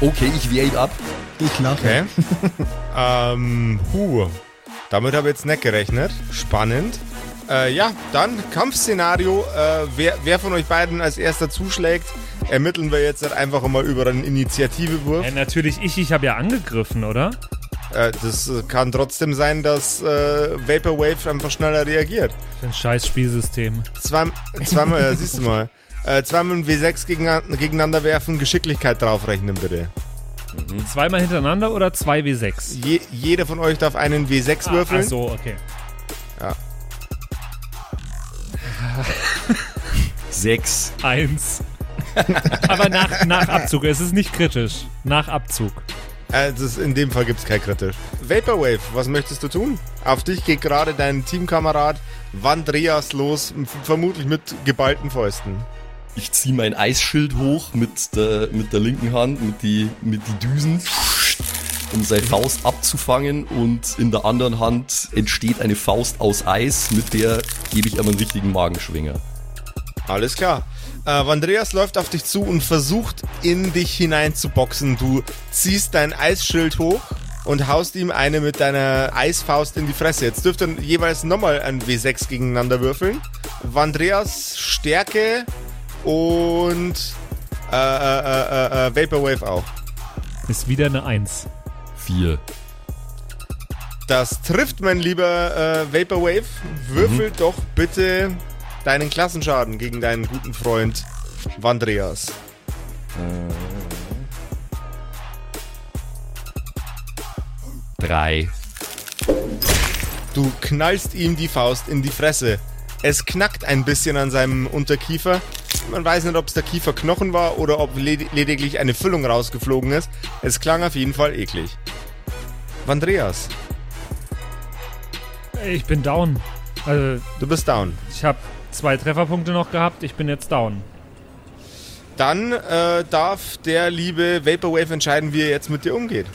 okay, ich wehr ihn ab. Ich lache. Okay. ähm, puh. Damit habe ich jetzt nicht gerechnet. Spannend. Äh, ja, dann Kampfszenario. Äh, wer, wer von euch beiden als erster zuschlägt, ermitteln wir jetzt halt einfach mal über einen Initiativewurf. Ja, natürlich ich, ich habe ja angegriffen, oder? Äh, das äh, kann trotzdem sein, dass äh, Vaporwave einfach schneller reagiert. Ein scheiß Spielsystem. Zwei, zweimal, äh, siehst du mal. Äh, zweimal ein W6 gegen, gegeneinander werfen, Geschicklichkeit draufrechnen bitte. Zweimal hintereinander oder 2W6? Je, jeder von euch darf einen W6 würfeln. Ach so, okay. Sechs. Eins. Aber nach, nach Abzug. Es ist nicht kritisch. Nach Abzug. Ist, in dem Fall gibt es kein kritisch. Vaporwave, was möchtest du tun? Auf dich geht gerade dein Teamkamerad Vandreas los, vermutlich mit geballten Fäusten. Ich ziehe mein Eisschild hoch mit der, mit der linken Hand, mit die, mit die Düsen, um seine Faust abzufangen und in der anderen Hand entsteht eine Faust aus Eis, mit der gebe ich ihm einen richtigen Magenschwinger. Alles klar. Äh, Andreas läuft auf dich zu und versucht in dich hinein zu boxen. Du ziehst dein Eisschild hoch und haust ihm eine mit deiner Eisfaust in die Fresse. Jetzt dürft ihr jeweils nochmal ein W6 gegeneinander würfeln. Andreas Stärke und äh, äh, äh, äh, Vaporwave auch. Ist wieder eine Eins. Vier. Das trifft, mein lieber äh, Vaporwave. Würfel doch bitte deinen Klassenschaden gegen deinen guten Freund Vandreas. Drei. Du knallst ihm die Faust in die Fresse. Es knackt ein bisschen an seinem Unterkiefer. Man weiß nicht, ob es der Kieferknochen war oder ob led lediglich eine Füllung rausgeflogen ist. Es klang auf jeden Fall eklig. Vandreas, Ich bin down. Also, du bist down. ich habe zwei Trefferpunkte noch gehabt. Ich bin jetzt down. Dann äh, darf der liebe Vaporwave entscheiden, wie er jetzt mit dir umgeht.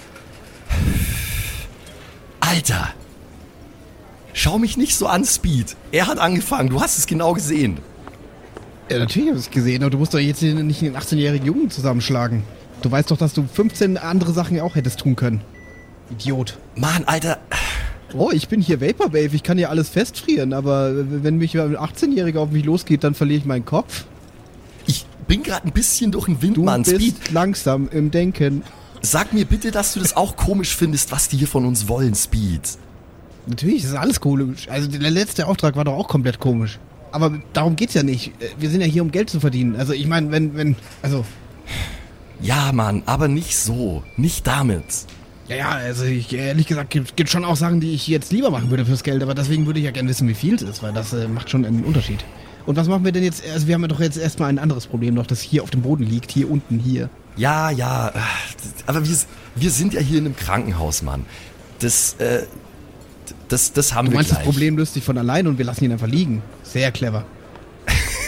Alter! Schau mich nicht so an, Speed. Er hat angefangen, du hast es genau gesehen. Ja, natürlich habe ich es gesehen, aber du musst doch jetzt nicht den 18-jährigen Jungen zusammenschlagen. Du weißt doch, dass du 15 andere Sachen auch hättest tun können. Idiot. Mann, Alter, Oh, ich bin hier Vaporwave, ich kann hier alles festfrieren, aber wenn mich ein 18-Jähriger auf mich losgeht, dann verliere ich meinen Kopf. ich bin gerade ein bisschen durch den Wind, Du Mann. bist Speed. langsam im Denken. Sag mir bitte, dass du das auch komisch findest, was die hier von uns wollen, Speed. Natürlich, das ist alles komisch. Also der letzte Auftrag war doch auch komplett komisch. Aber darum geht's ja nicht. Wir sind ja hier, um Geld zu verdienen. Also ich meine, wenn, wenn, also. Ja, Mann, aber nicht so. Nicht damit. Ja, ja, also ich, ehrlich gesagt, gibt, gibt schon auch Sachen, die ich jetzt lieber machen würde fürs Geld, aber deswegen würde ich ja gerne wissen, wie viel es ist, weil das äh, macht schon einen Unterschied. Und was machen wir denn jetzt? Also wir haben ja doch jetzt erstmal ein anderes Problem noch, das hier auf dem Boden liegt, hier unten, hier. Ja, ja, aber wir, wir sind ja hier in einem Krankenhaus, Mann. Das, äh, das, das haben du wir meinst, gleich. das Problem löst sich von allein und wir lassen ihn einfach liegen. Sehr clever.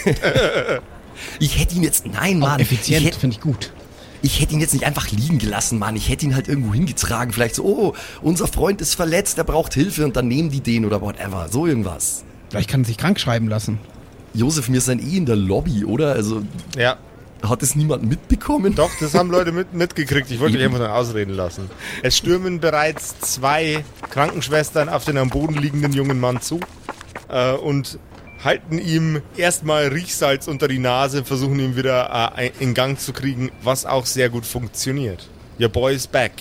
ich hätte ihn jetzt, nein, Mann. Auch effizient, finde ich gut. Ich hätte ihn jetzt nicht einfach liegen gelassen, Mann. Ich hätte ihn halt irgendwo hingetragen. Vielleicht so, oh, unser Freund ist verletzt, er braucht Hilfe und dann nehmen die den oder whatever. So irgendwas. Vielleicht kann er sich krank schreiben lassen. Josef, wir sind eh in der Lobby, oder? Also. Ja. Hat es niemand mitbekommen? Doch, das haben Leute mit, mitgekriegt. Ich wollte mich einfach nur ausreden lassen. Es stürmen bereits zwei Krankenschwestern auf den am Boden liegenden jungen Mann zu äh, und halten ihm erstmal Riechsalz unter die Nase, versuchen ihn wieder äh, in Gang zu kriegen, was auch sehr gut funktioniert. Your boy is back.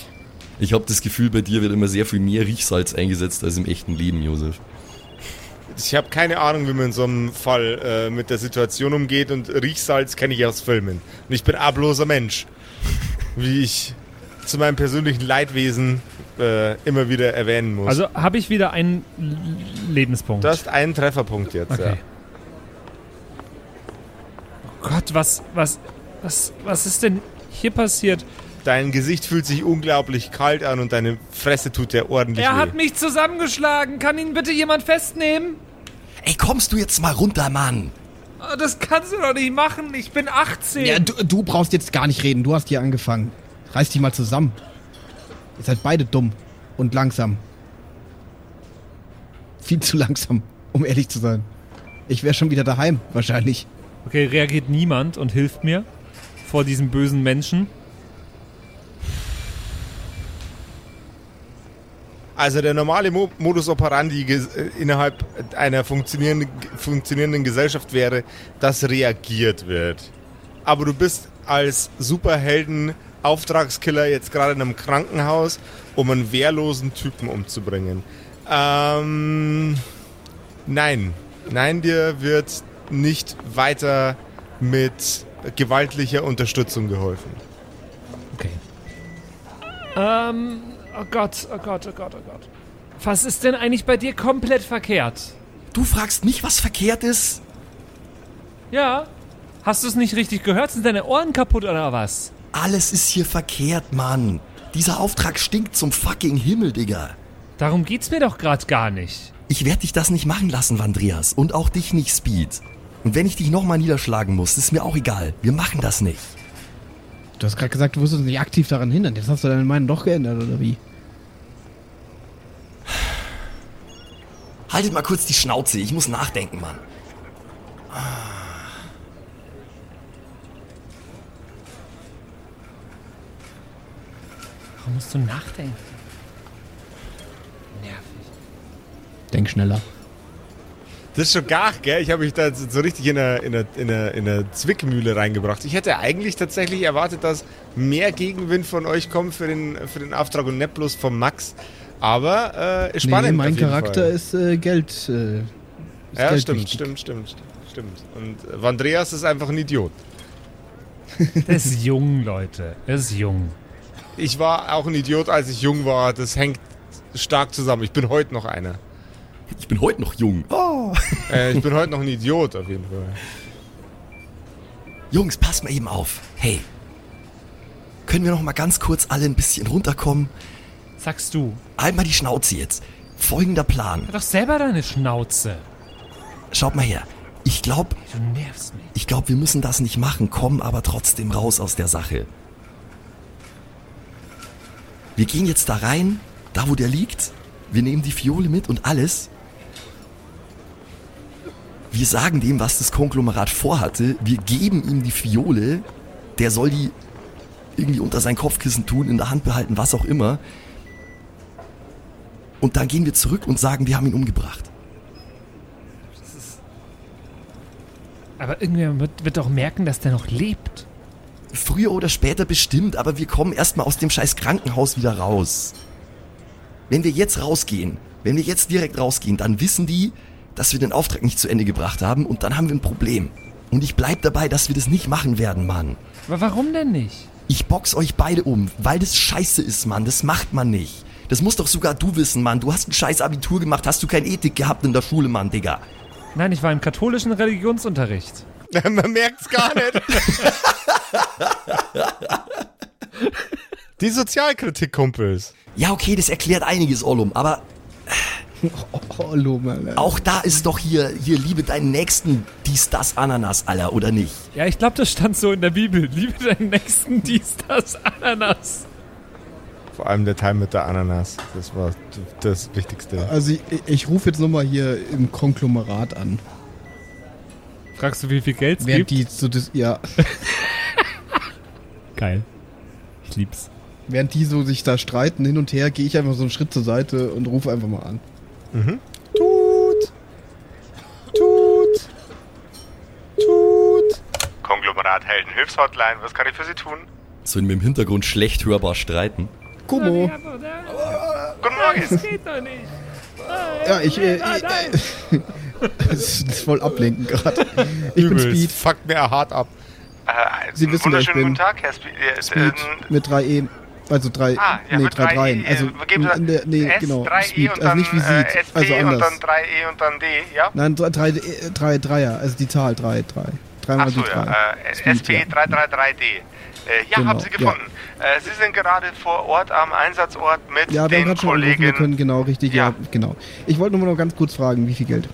Ich habe das Gefühl, bei dir wird immer sehr viel mehr Riechsalz eingesetzt als im echten Leben, Josef. Ich habe keine Ahnung, wie man in so einem Fall äh, mit der Situation umgeht und Riechsalz kenne ich aus Filmen. Und ich bin abloser Mensch. wie ich zu meinem persönlichen Leidwesen äh, immer wieder erwähnen muss. Also habe ich wieder einen Lebenspunkt. Du hast einen Trefferpunkt jetzt, okay. ja. Oh Gott, was, was, was, was ist denn hier passiert? Dein Gesicht fühlt sich unglaublich kalt an und deine Fresse tut dir ordentlich Er weh. hat mich zusammengeschlagen. Kann ihn bitte jemand festnehmen? Ey, kommst du jetzt mal runter, Mann? Oh, Das kannst du doch nicht machen. Ich bin 18. Ja, du, du brauchst jetzt gar nicht reden. Du hast hier angefangen. Reiß dich mal zusammen. Ihr seid beide dumm und langsam. Viel zu langsam, um ehrlich zu sein. Ich wäre schon wieder daheim, wahrscheinlich. Okay, reagiert niemand und hilft mir vor diesem bösen Menschen. Also der normale Mo Modus operandi äh, innerhalb einer funktionierenden, funktionierenden Gesellschaft wäre, dass reagiert wird. Aber du bist als Superhelden Auftragskiller jetzt gerade in einem Krankenhaus, um einen wehrlosen Typen umzubringen. Ähm, nein, nein, dir wird nicht weiter mit gewaltlicher Unterstützung geholfen. Okay. Ähm, oh Gott, oh Gott, oh Gott, oh Gott. Was ist denn eigentlich bei dir komplett verkehrt? Du fragst mich, was verkehrt ist? Ja? Hast du es nicht richtig gehört? Sind deine Ohren kaputt oder was? Alles ist hier verkehrt, Mann. Dieser Auftrag stinkt zum fucking Himmel, Digga. Darum geht's mir doch gerade gar nicht. Ich werde dich das nicht machen lassen, Vandreas. Und auch dich nicht, Speed. Und wenn ich dich nochmal niederschlagen muss, ist mir auch egal. Wir machen das nicht. Du hast gerade gesagt, du wirst uns nicht aktiv daran hindern. Jetzt hast du deine Meinung doch geändert, oder wie? Haltet mal kurz die Schnauze. Ich muss nachdenken, Mann. Warum musst du nachdenken? Nervig. Denk schneller. Das ist schon gar, gell? Ich habe mich da so richtig in eine, in, eine, in, eine, in eine Zwickmühle reingebracht. Ich hätte eigentlich tatsächlich erwartet, dass mehr Gegenwind von euch kommt für den, für den Auftrag und nicht bloß vom Max. Aber äh, spannend. nee, mein Charakter Fall. ist äh, Geld. Äh, ist Ja, Geld stimmt, wichtig. stimmt, stimmt, stimmt. Und äh, Vandreas ist einfach ein Idiot. Der ist jung, Leute. Er ist jung. Ich war auch ein Idiot, als ich jung war. Das hängt stark zusammen. Ich bin heute noch einer. Ich bin heute noch jung. Oh. Äh, ich bin heute noch ein Idiot auf jeden Fall. Jungs, passt mal eben auf. Hey. Können wir noch mal ganz kurz alle ein bisschen runterkommen? Sagst du. Halt mal die Schnauze jetzt. Folgender Plan. Hör doch selber deine Schnauze. Schaut mal her. Ich glaube, Du nervst mich. ich glaube, wir müssen das nicht machen, kommen aber trotzdem raus aus der Sache. Wir gehen jetzt da rein, da wo der liegt. Wir nehmen die Fiole mit und alles. Wir sagen dem, was das Konglomerat vorhatte. Wir geben ihm die Fiole. Der soll die irgendwie unter sein Kopfkissen tun, in der Hand behalten, was auch immer. Und dann gehen wir zurück und sagen, wir haben ihn umgebracht. Aber irgendwer wird, wird doch merken, dass der noch lebt. früher oder später bestimmt, aber wir kommen erstmal aus dem scheiß Krankenhaus wieder raus. Wenn wir jetzt rausgehen, wenn wir jetzt direkt rausgehen, dann wissen die, dass wir den Auftrag nicht zu Ende gebracht haben und dann haben wir ein Problem. Und ich bleib dabei, dass wir das nicht machen werden, Mann. Aber warum denn nicht? Ich box euch beide um, weil das scheiße ist, Mann. Das macht man nicht. Das musst doch sogar du wissen, Mann. Du hast ein scheiß Abitur gemacht, hast du kein Ethik gehabt in der Schule, Mann, Digga. Nein, ich war im katholischen Religionsunterricht. Man merkt's gar nicht. Die Sozialkritik, Kumpels. Ja, okay, das erklärt einiges, Ollum, aber Oh, Loman. auch da ist doch hier, hier liebe deinen Nächsten, dies, das, Ananas, Alter, oder nicht? Ja, ich glaube, das stand so in der Bibel. Liebe deinen Nächsten, dies, das, Ananas. Vor allem der Teil mit der Ananas. Das war das Wichtigste. Also ich, ich rufe jetzt nochmal hier im Konglomerat an. Fragst du, wie viel Geld es Während gibt? die so das, ja, Geil. Ich lieb's. während die so sich da streiten hin und her, gehe ich einfach so einen Schritt zur Seite und rufe einfach mal an. Tut. Tut. Tut. Konglomerat Helden Hilfshotline, was kann ich für Sie tun? So in im Hintergrund schlecht hörbar streiten. Kumo. Guten Morgen. geht doch nicht. Ja, ich, äh, ich das ist voll ablenken gerade. Ich bin Übelst. Speed. Fuckt mir hart ab. Äh, Sie wissen, wer ich wunderschönen bin. guten Tag, Herr Speed. Äh, Speed ähm, mit 3 E. Also drei, Ah, ja, nee, drei 3 Dreien. E. Also, äh, in der, nee, S, genau, 3 E Speed. und Also dann nicht wie äh, sieht, SP also und anders. dann 3 E und dann D, ja? Nein, drei, drei, äh, drei Dreier, also die Zahl drei, drei. Dreimal Achso, die drei. ja. Äh, Speed, ja. SP333D. Äh, ja, Genau, haben Sie gefunden. Äh, Sie sind gerade vor Ort am Einsatzort mit Ja, den Kollegen. können, genau, richtig, ja. Ja. genau. Ich wollte nur noch ganz kurz fragen, wie viel Geld?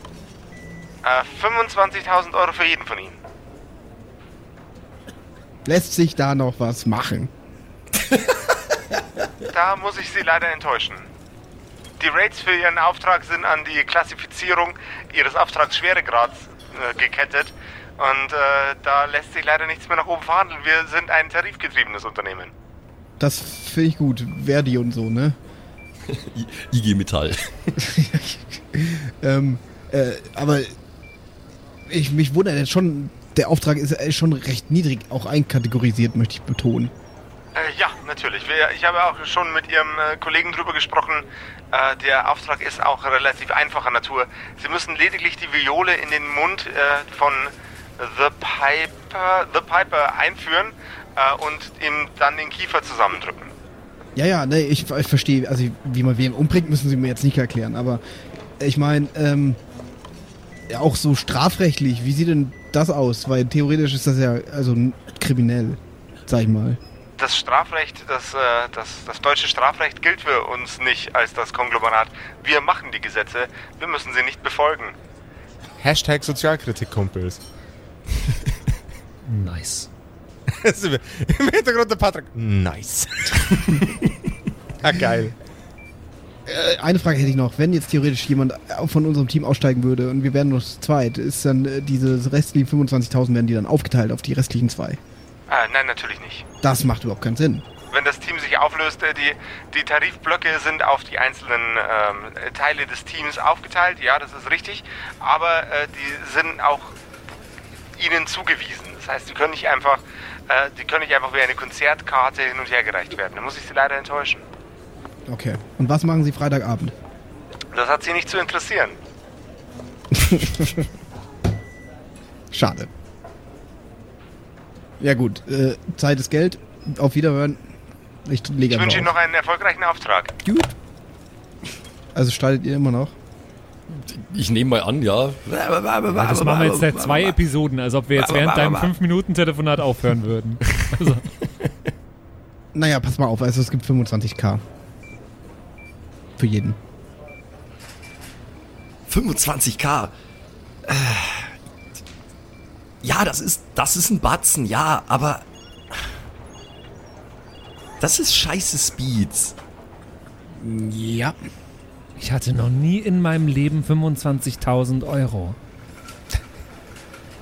Äh, 25.000 Euro für jeden von Ihnen. Lässt sich da noch was machen? Da muss ich Sie leider enttäuschen. Die Rates für Ihren Auftrag sind an die Klassifizierung Ihres Auftragsschweregrads äh, gekettet. Und äh, da lässt sich leider nichts mehr nach oben verhandeln. Wir sind ein tarifgetriebenes Unternehmen. Das finde ich gut. Verdi und so, ne? IG Metall. Ähm, äh, aber ich mich wundert jetzt schon, der Auftrag ist äh, schon recht niedrig, auch einkategorisiert, möchte ich betonen. Äh, ja, natürlich. Ich habe auch schon mit Ihrem äh, Kollegen drüber gesprochen. Äh, der Auftrag ist auch relativ einfacher Natur. Sie müssen lediglich die Viole in den Mund äh, von The Piper, The Piper einführen äh, und ihm dann den Kiefer zusammendrücken. Ja, ja, ne, ich, ich verstehe, also wie man wen umbringt, müssen Sie mir jetzt nicht erklären, aber ich meine, ähm, ja, auch so strafrechtlich, wie sieht denn das aus? Weil theoretisch ist das ja also kriminell, sag ich mal. Das Strafrecht, das, äh, das, das deutsche Strafrecht gilt für uns nicht als das Konglomerat. Wir machen die Gesetze, wir müssen sie nicht befolgen. Hashtag Sozialkritik, Kumpels. Nice. Im Hintergrund der Patrick. Nice. ah, geil. Äh, eine Frage hätte ich noch, wenn jetzt theoretisch jemand von unserem Team aussteigen würde und wir wären nur zu zweit, ist dann äh, diese restlichen 25.000 werden die dann aufgeteilt auf die restlichen zwei? Äh, nein, natürlich nicht. Das macht überhaupt keinen Sinn. wenn das Team sich auflöst, äh, die, die Tarifblöcke sind auf die einzelnen ähm, Teile des Teams aufgeteilt, ja, das ist richtig, aber äh, die sind auch ihnen zugewiesen. Das heißt, die können nicht einfach, äh, die können nicht einfach wie eine Konzertkarte hin und her gereicht werden. Da muss ich sie leider enttäuschen. Okay. Und was machen Sie Freitagabend? Das hat sie nicht zu interessieren. Schade. Ja gut, äh, Zeit ist Geld. Auf Wiederhören. Ich Ich wünsche Ihnen noch einen erfolgreichen Auftrag. Gut. Also streitet ihr immer noch? Ich nehme mal an, ja. Das machen wir jetzt seit zwei Episoden, als ob wir jetzt während deinem 5-Minuten-Telefonat aufhören würden. Also, Naja, pass mal auf, also es gibt 25k. Für jeden. 25k. Äh, ja, das ist, das ist ein Batzen, ja, aber. Das ist scheiße Speeds. Ja. ich hatte noch nie in meinem Leben 25.000 Euro.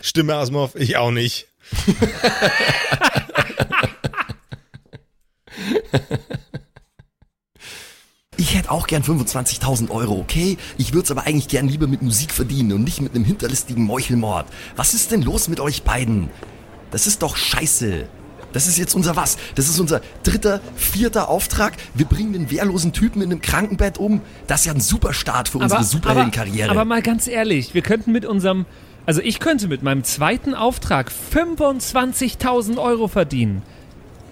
Stimme Off, ich auch nicht. Ich hätte auch gern 25.000 Euro, okay? Ich würde es aber eigentlich gern lieber mit Musik verdienen und nicht mit einem hinterlistigen Meuchelmord. Was ist denn los mit euch beiden? Das ist doch scheiße. Das ist jetzt unser was? Das ist unser dritter, vierter Auftrag. Wir bringen den wehrlosen Typen in einem Krankenbett um. Das ist ja ein super Start für unsere Superheldenkarriere. Aber, aber mal ganz ehrlich, wir könnten mit unserem, also ich könnte mit meinem zweiten Auftrag 25.000 Euro verdienen.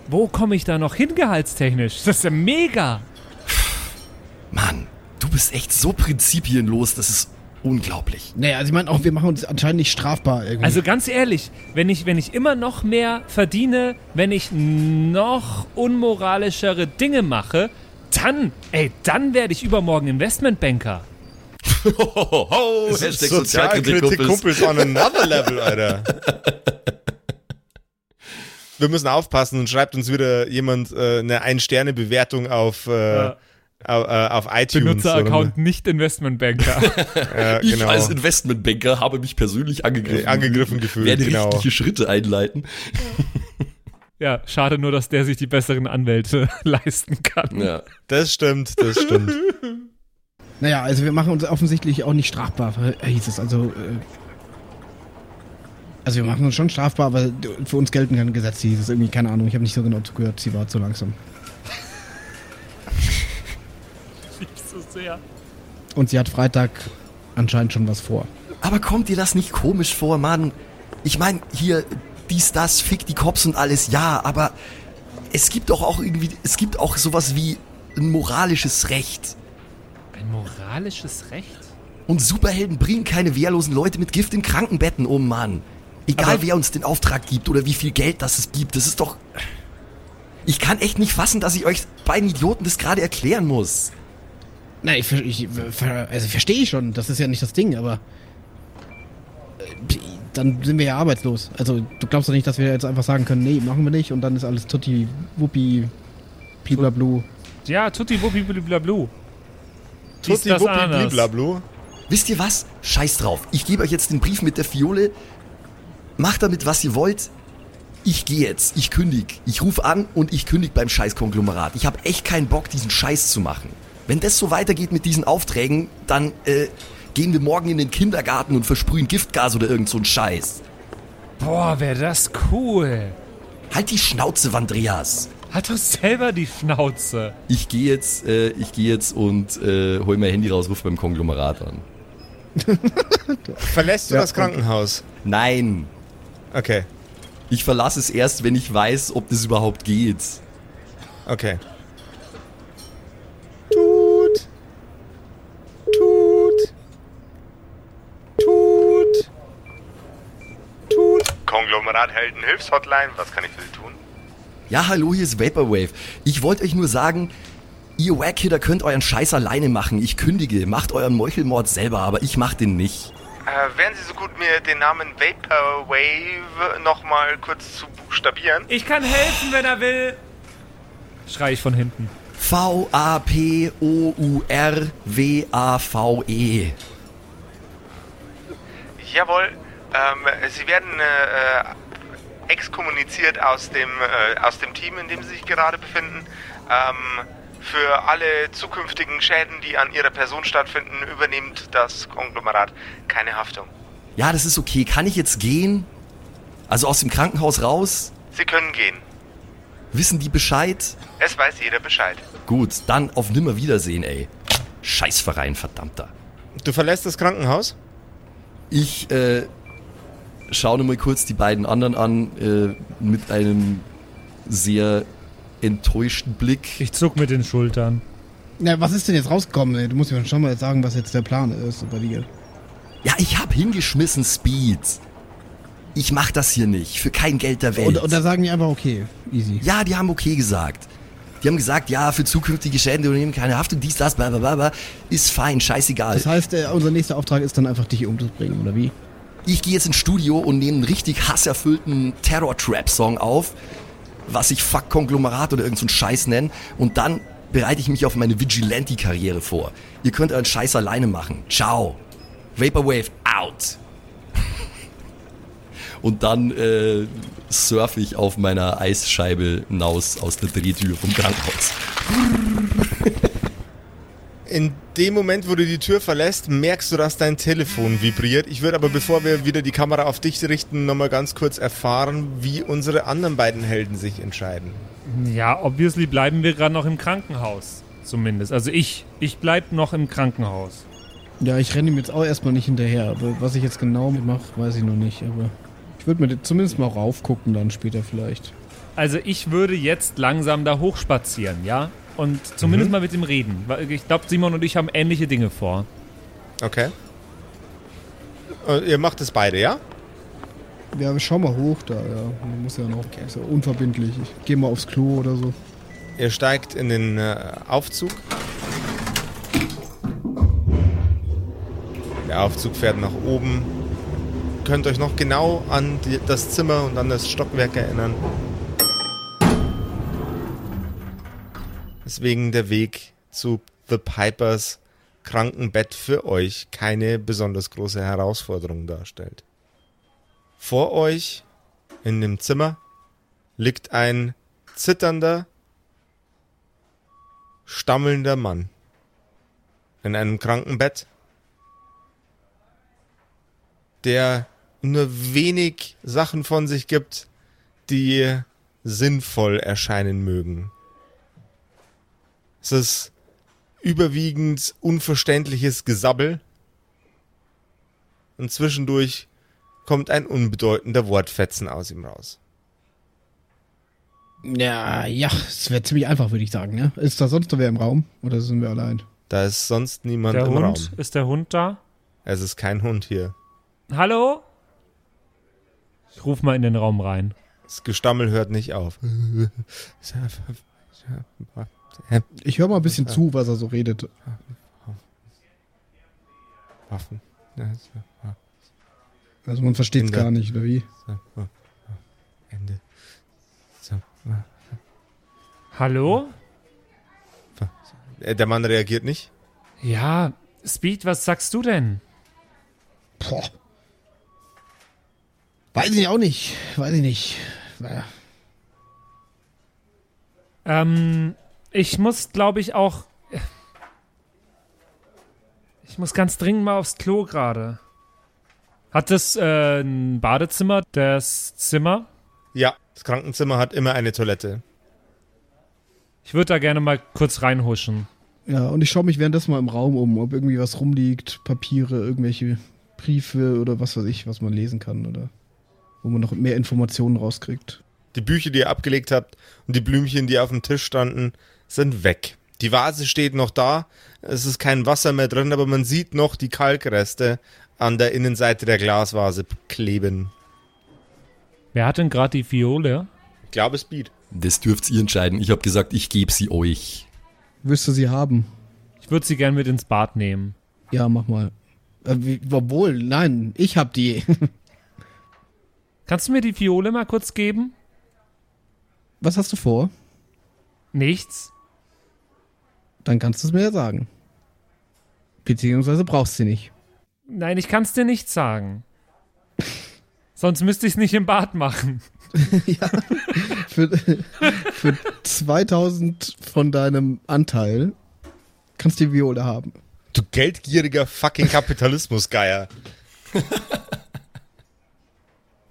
Wo komme ich da noch hin, gehaltstechnisch? Das ist ja mega. Mann, du bist echt so prinzipienlos, das ist unglaublich. Naja, also ich meine auch, wir machen uns anscheinend nicht strafbar irgendwie. Also ganz ehrlich, wenn ich, wenn ich immer noch mehr verdiene, wenn ich noch unmoralischere Dinge mache, dann, ey, dann werde ich übermorgen Investmentbanker. Hohoho, Das ist Hashtag Sozialkritik Kumpels on another level, Alter. Wir müssen aufpassen und schreibt uns wieder jemand äh, eine Ein-Sterne-Bewertung auf, äh, Ja. Äh, auf iTunes. Benutzeraccount nicht Investmentbanker. Oder, ja, Ich genau. als Investmentbanker habe mich persönlich angegriffen, Äh, angegriffen gefühlt, Werde genau. rechtliche Schritte einleiten. ja, schade nur, dass der sich die besseren Anwälte leisten kann. Ja. Das stimmt, das stimmt. naja, also wir machen uns offensichtlich auch nicht strafbar, äh, hieß es. Also, äh, also wir machen uns schon strafbar, aber für uns gelten keine Gesetze, hieß es irgendwie, keine Ahnung, ich habe nicht so genau zugehört, sie war zu langsam. So sehr. Und sie hat Freitag anscheinend schon was vor. Aber kommt dir das nicht komisch vor, Mann? Ich meine, hier, dies, das, fick die Cops und alles, ja, aber es gibt doch auch irgendwie, es gibt auch sowas wie ein moralisches Recht. Ein moralisches Recht? Und Superhelden bringen keine wehrlosen Leute mit Gift in Krankenbetten um, Mann. Egal Aber- wer uns den Auftrag gibt oder wie viel Geld das es gibt, das ist doch. Ich kann echt nicht fassen, dass ich euch beiden Idioten das gerade erklären muss. Nein, ich, ich also verstehe ich schon, das ist ja nicht das Ding, aber äh, dann sind wir ja arbeitslos. Also du glaubst doch nicht, dass wir jetzt einfach sagen können, nee, machen wir nicht und dann ist alles tutti wuppi bliblablu. Ja, tutti wuppi bliblu. Tutti wuppi bliblablu. Wisst ihr was? Scheiß drauf. Ich gebe euch jetzt den Brief mit der Fiole. Macht damit, was ihr wollt. Ich gehe jetzt. Ich kündig. Ich rufe an und ich kündig beim Scheißkonglomerat. Ich habe echt keinen Bock, diesen Scheiß zu machen. Wenn das so weitergeht mit diesen Aufträgen, dann äh, gehen wir morgen in den Kindergarten und versprühen Giftgas oder irgend so ein Scheiß. Boah, wäre das cool. Halt die Schnauze, Vandreas. Hat doch selber die Schnauze. Ich gehe jetzt, äh, ich gehe jetzt und äh, hol mein Handy raus, ruf beim Konglomerat an. Verlässt du Ja, das Krankenhaus? Nein, Okay, ich verlasse es erst, wenn ich weiß, ob das überhaupt geht. okay. Tut. Tut. Tut. Tut. Konglomerat Heldenhilfshotline, was kann ich für Sie tun? Ja, hallo, hier ist Vaporwave. Ich wollte euch nur sagen, ihr Wackhitter könnt euren Scheiß alleine machen. Ich kündige, macht euren Meuchelmord selber, aber ich mach den nicht. Äh, wären Sie so gut, mir den Namen Vaporwave nochmal kurz zu buchstabieren? Ich kann helfen, wenn er will. Schrei ich von hinten. V-A-P-O-U-R-W-A-V-E. Jawohl, ähm, Sie werden äh, äh, exkommuniziert aus dem, äh, aus dem Team, in dem Sie sich gerade befinden. Ähm, für alle zukünftigen Schäden, die an Ihrer Person stattfinden, übernimmt das Konglomerat keine Haftung. Ja, das ist okay. Kann ich jetzt gehen? Also aus dem Krankenhaus raus? Sie können gehen. Wissen die Bescheid? Es weiß jeder Bescheid. Gut, dann auf Nimmerwiedersehen, ey. Scheißverein, verdammter. Du verlässt das Krankenhaus? Ich äh, schaue nur mal kurz die beiden anderen an äh, mit einem sehr enttäuschten Blick. Ich zuck mit den Schultern. Na, was ist denn jetzt rausgekommen? ey? Du musst mir schon mal sagen, was jetzt der Plan ist bei dir. Ja, ich hab hingeschmissen Speed. Ich mach das hier nicht. Für kein Geld der Welt. Und, und da sagen die einfach, okay, easy. ja, die haben okay gesagt. Die haben gesagt, ja, für zukünftige Schäden übernehmen keine Haftung, dies, das, bla, bla, bla, bla. Ist fein, scheißegal. Das heißt, äh, unser nächster Auftrag ist dann einfach, dich hier umzubringen, oder wie? Ich gehe jetzt ins Studio und nehme einen richtig hasserfüllten Terror-Trap-Song auf, was ich Fuck Konglomerat oder irgend so Scheiß nenne. Und dann bereite ich mich auf meine Vigilante-Karriere vor. Ihr könnt euren Scheiß alleine machen. Ciao. Vaporwave out. Und dann äh, surfe ich auf meiner Eisscheibe hinaus aus der Drehtür vom Krankenhaus. In dem Moment, wo du die Tür verlässt, merkst du, dass dein Telefon vibriert. Ich würde aber, bevor wir wieder die Kamera auf dich richten, nochmal ganz kurz erfahren, wie unsere anderen beiden Helden sich entscheiden. Ja, obviously bleiben wir gerade noch im Krankenhaus. Zumindest. Also ich. Ich bleib noch im Krankenhaus. Ja, ich renne ihm jetzt auch erstmal nicht hinterher. Aber was ich jetzt genau mache, weiß ich noch nicht. Aber ich würde mir zumindest mal raufgucken dann später vielleicht. Also ich würde jetzt langsam da hochspazieren, ja? Und zumindest Mhm. mal mit ihm reden. Weil ich glaube, Simon und ich haben ähnliche Dinge vor. Okay. Äh, ihr macht es beide, ja? Ja, schau mal hoch da, ja. Man muss ja noch. Ist ja unverbindlich. Ich gehe mal aufs Klo oder so. Ihr steigt in den äh, Aufzug. Der Aufzug fährt nach oben. Könnt euch noch genau an die, das Zimmer und an das Stockwerk erinnern. Deswegen der Weg zu The Pipers Krankenbett für euch keine besonders große Herausforderung darstellt. Vor euch in dem Zimmer liegt ein zitternder, stammelnder Mann in einem Krankenbett, der nur wenig Sachen von sich gibt, die sinnvoll erscheinen mögen. Es ist überwiegend unverständliches Gesabbel und zwischendurch kommt ein unbedeutender Wortfetzen aus ihm raus. Ja, ja, es wäre ziemlich einfach, würde ich sagen, ja. Ist da sonst noch wer im Raum? Oder sind wir allein? Da ist sonst niemand Der im Hund? Raum. Ist der Hund da? Es ist kein Hund hier. Hallo? Ich ruf mal in den Raum rein. Das Gestammel hört nicht auf. Ich höre mal ein bisschen zu, was er so redet. Waffen. Also man versteht es gar nicht, oder wie? Ende. So. Hallo? Äh, Der Mann reagiert nicht. Ja, Speed, was sagst du denn? Boah. Weiß ich auch nicht. Weiß ich nicht. Naja. Ähm, ich muss, glaube ich, auch. Ich muss ganz dringend mal aufs Klo gerade. Hat das äh, ein Badezimmer, das Zimmer? Ja, das Krankenzimmer hat immer eine Toilette. Ich würde da gerne mal kurz reinhuschen. Ja, und ich schaue mich währenddessen mal im Raum um, ob irgendwie was rumliegt, Papiere, irgendwelche Briefe oder was weiß ich, was man lesen kann oder wo man noch mehr Informationen rauskriegt. Die Bücher, die ihr abgelegt habt und die Blümchen, die auf dem Tisch standen, sind weg. Die Vase steht noch da. Es ist kein Wasser mehr drin, aber man sieht noch die Kalkreste an der Innenseite der Glasvase kleben. Wer hat denn gerade die Fiole? Ich glaube, Speed. Das dürft ihr entscheiden. Ich habe gesagt, ich gebe sie euch. Wirst du sie haben? Ich würde sie gern mit ins Bad nehmen. Ja, mach mal. Äh, wie, obwohl, nein, ich hab die. Kannst du mir die Fiole mal kurz geben? Was hast du vor? Nichts. Dann kannst du es mir ja sagen. Beziehungsweise brauchst du sie nicht. Nein, ich kann es dir nicht sagen. Sonst müsste ich es nicht im Bad machen. Für, für 2000 von deinem Anteil kannst du die Viole haben. Du geldgieriger fucking Kapitalismusgeier.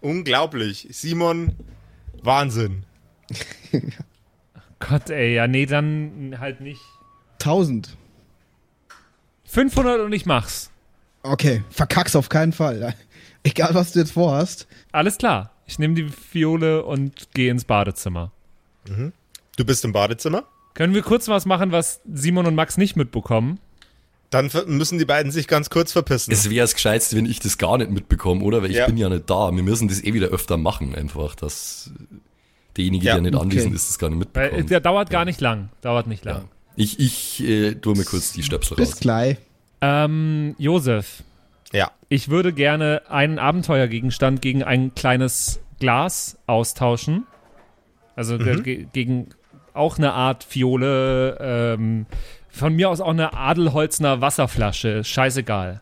Unglaublich. Simon, Wahnsinn. Gott, ey, ja, nee, dann halt nicht. 1000. 500 und ich mach's. Okay, verkack's auf keinen Fall. Egal, was du jetzt vorhast. Alles klar. Ich nehme die Fiole und gehe ins Badezimmer. Du bist im Badezimmer? Können wir kurz was machen, was Simon und Max nicht mitbekommen? Dann müssen die beiden sich ganz kurz verpissen. Es wäre das Gescheitste, wenn ich das gar nicht mitbekomme, oder? Weil ich Ja. bin ja nicht da. Wir müssen das eh wieder öfter machen, einfach, dass derjenige, Ja, der nicht okay. anwesend ist, das gar nicht Weil mitbekommt. der dauert gar nicht lang. Dauert nicht lang. Ich, ich äh, tue mir kurz die Stöpsel Bis raus. gleich. Ähm, Josef, ja. ich würde gerne einen Abenteuergegenstand gegen ein kleines Glas austauschen. Also ge- ge gegen auch eine Art Fiole. Ähm, von mir aus auch eine Adelholzner Wasserflasche. Scheißegal.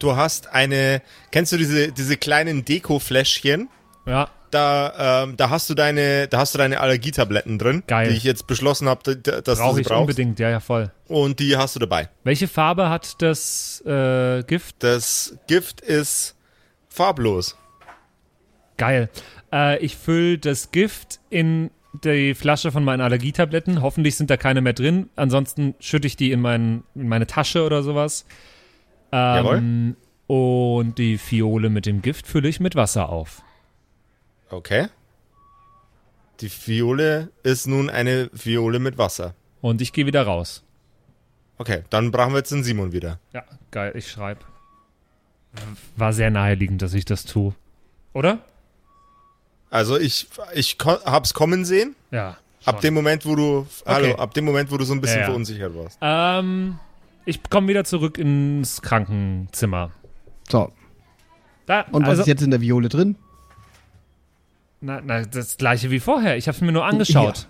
Du hast eine, kennst du diese, diese kleinen Deko-Fläschchen? Ja, da, ähm, da hast du deine, da hast du deine Allergietabletten drin, Geil. die ich jetzt beschlossen habe, dass du Brauche sie ich brauchst. unbedingt, ja, ja, voll. Und die hast du dabei. Welche Farbe hat das äh, Gift? Das Gift ist farblos. Geil. Äh, ich fülle das Gift in die Flasche von meinen Allergietabletten. Hoffentlich sind da keine mehr drin. Ansonsten schütte ich die in, mein, in meine Tasche oder sowas. Ähm, und die Fiole mit dem Gift fülle ich mit Wasser auf. Okay. Die Fiole ist nun eine Fiole mit Wasser. Und ich gehe wieder raus. Okay, dann brauchen wir jetzt den Simon wieder. Ja, geil, ich schreibe. War sehr naheliegend, dass ich das tue. Oder? Also ich, ich hab's kommen sehen. Ja. Ab schon. dem Moment, wo du, hallo, Okay. ab dem Moment, wo du so ein bisschen Ja, ja. verunsichert warst. Ähm, ich komme wieder zurück ins Krankenzimmer. So. Da, Und was also, ist jetzt in der Viole drin? Na, na, das gleiche wie vorher. Ich habe es mir nur angeschaut.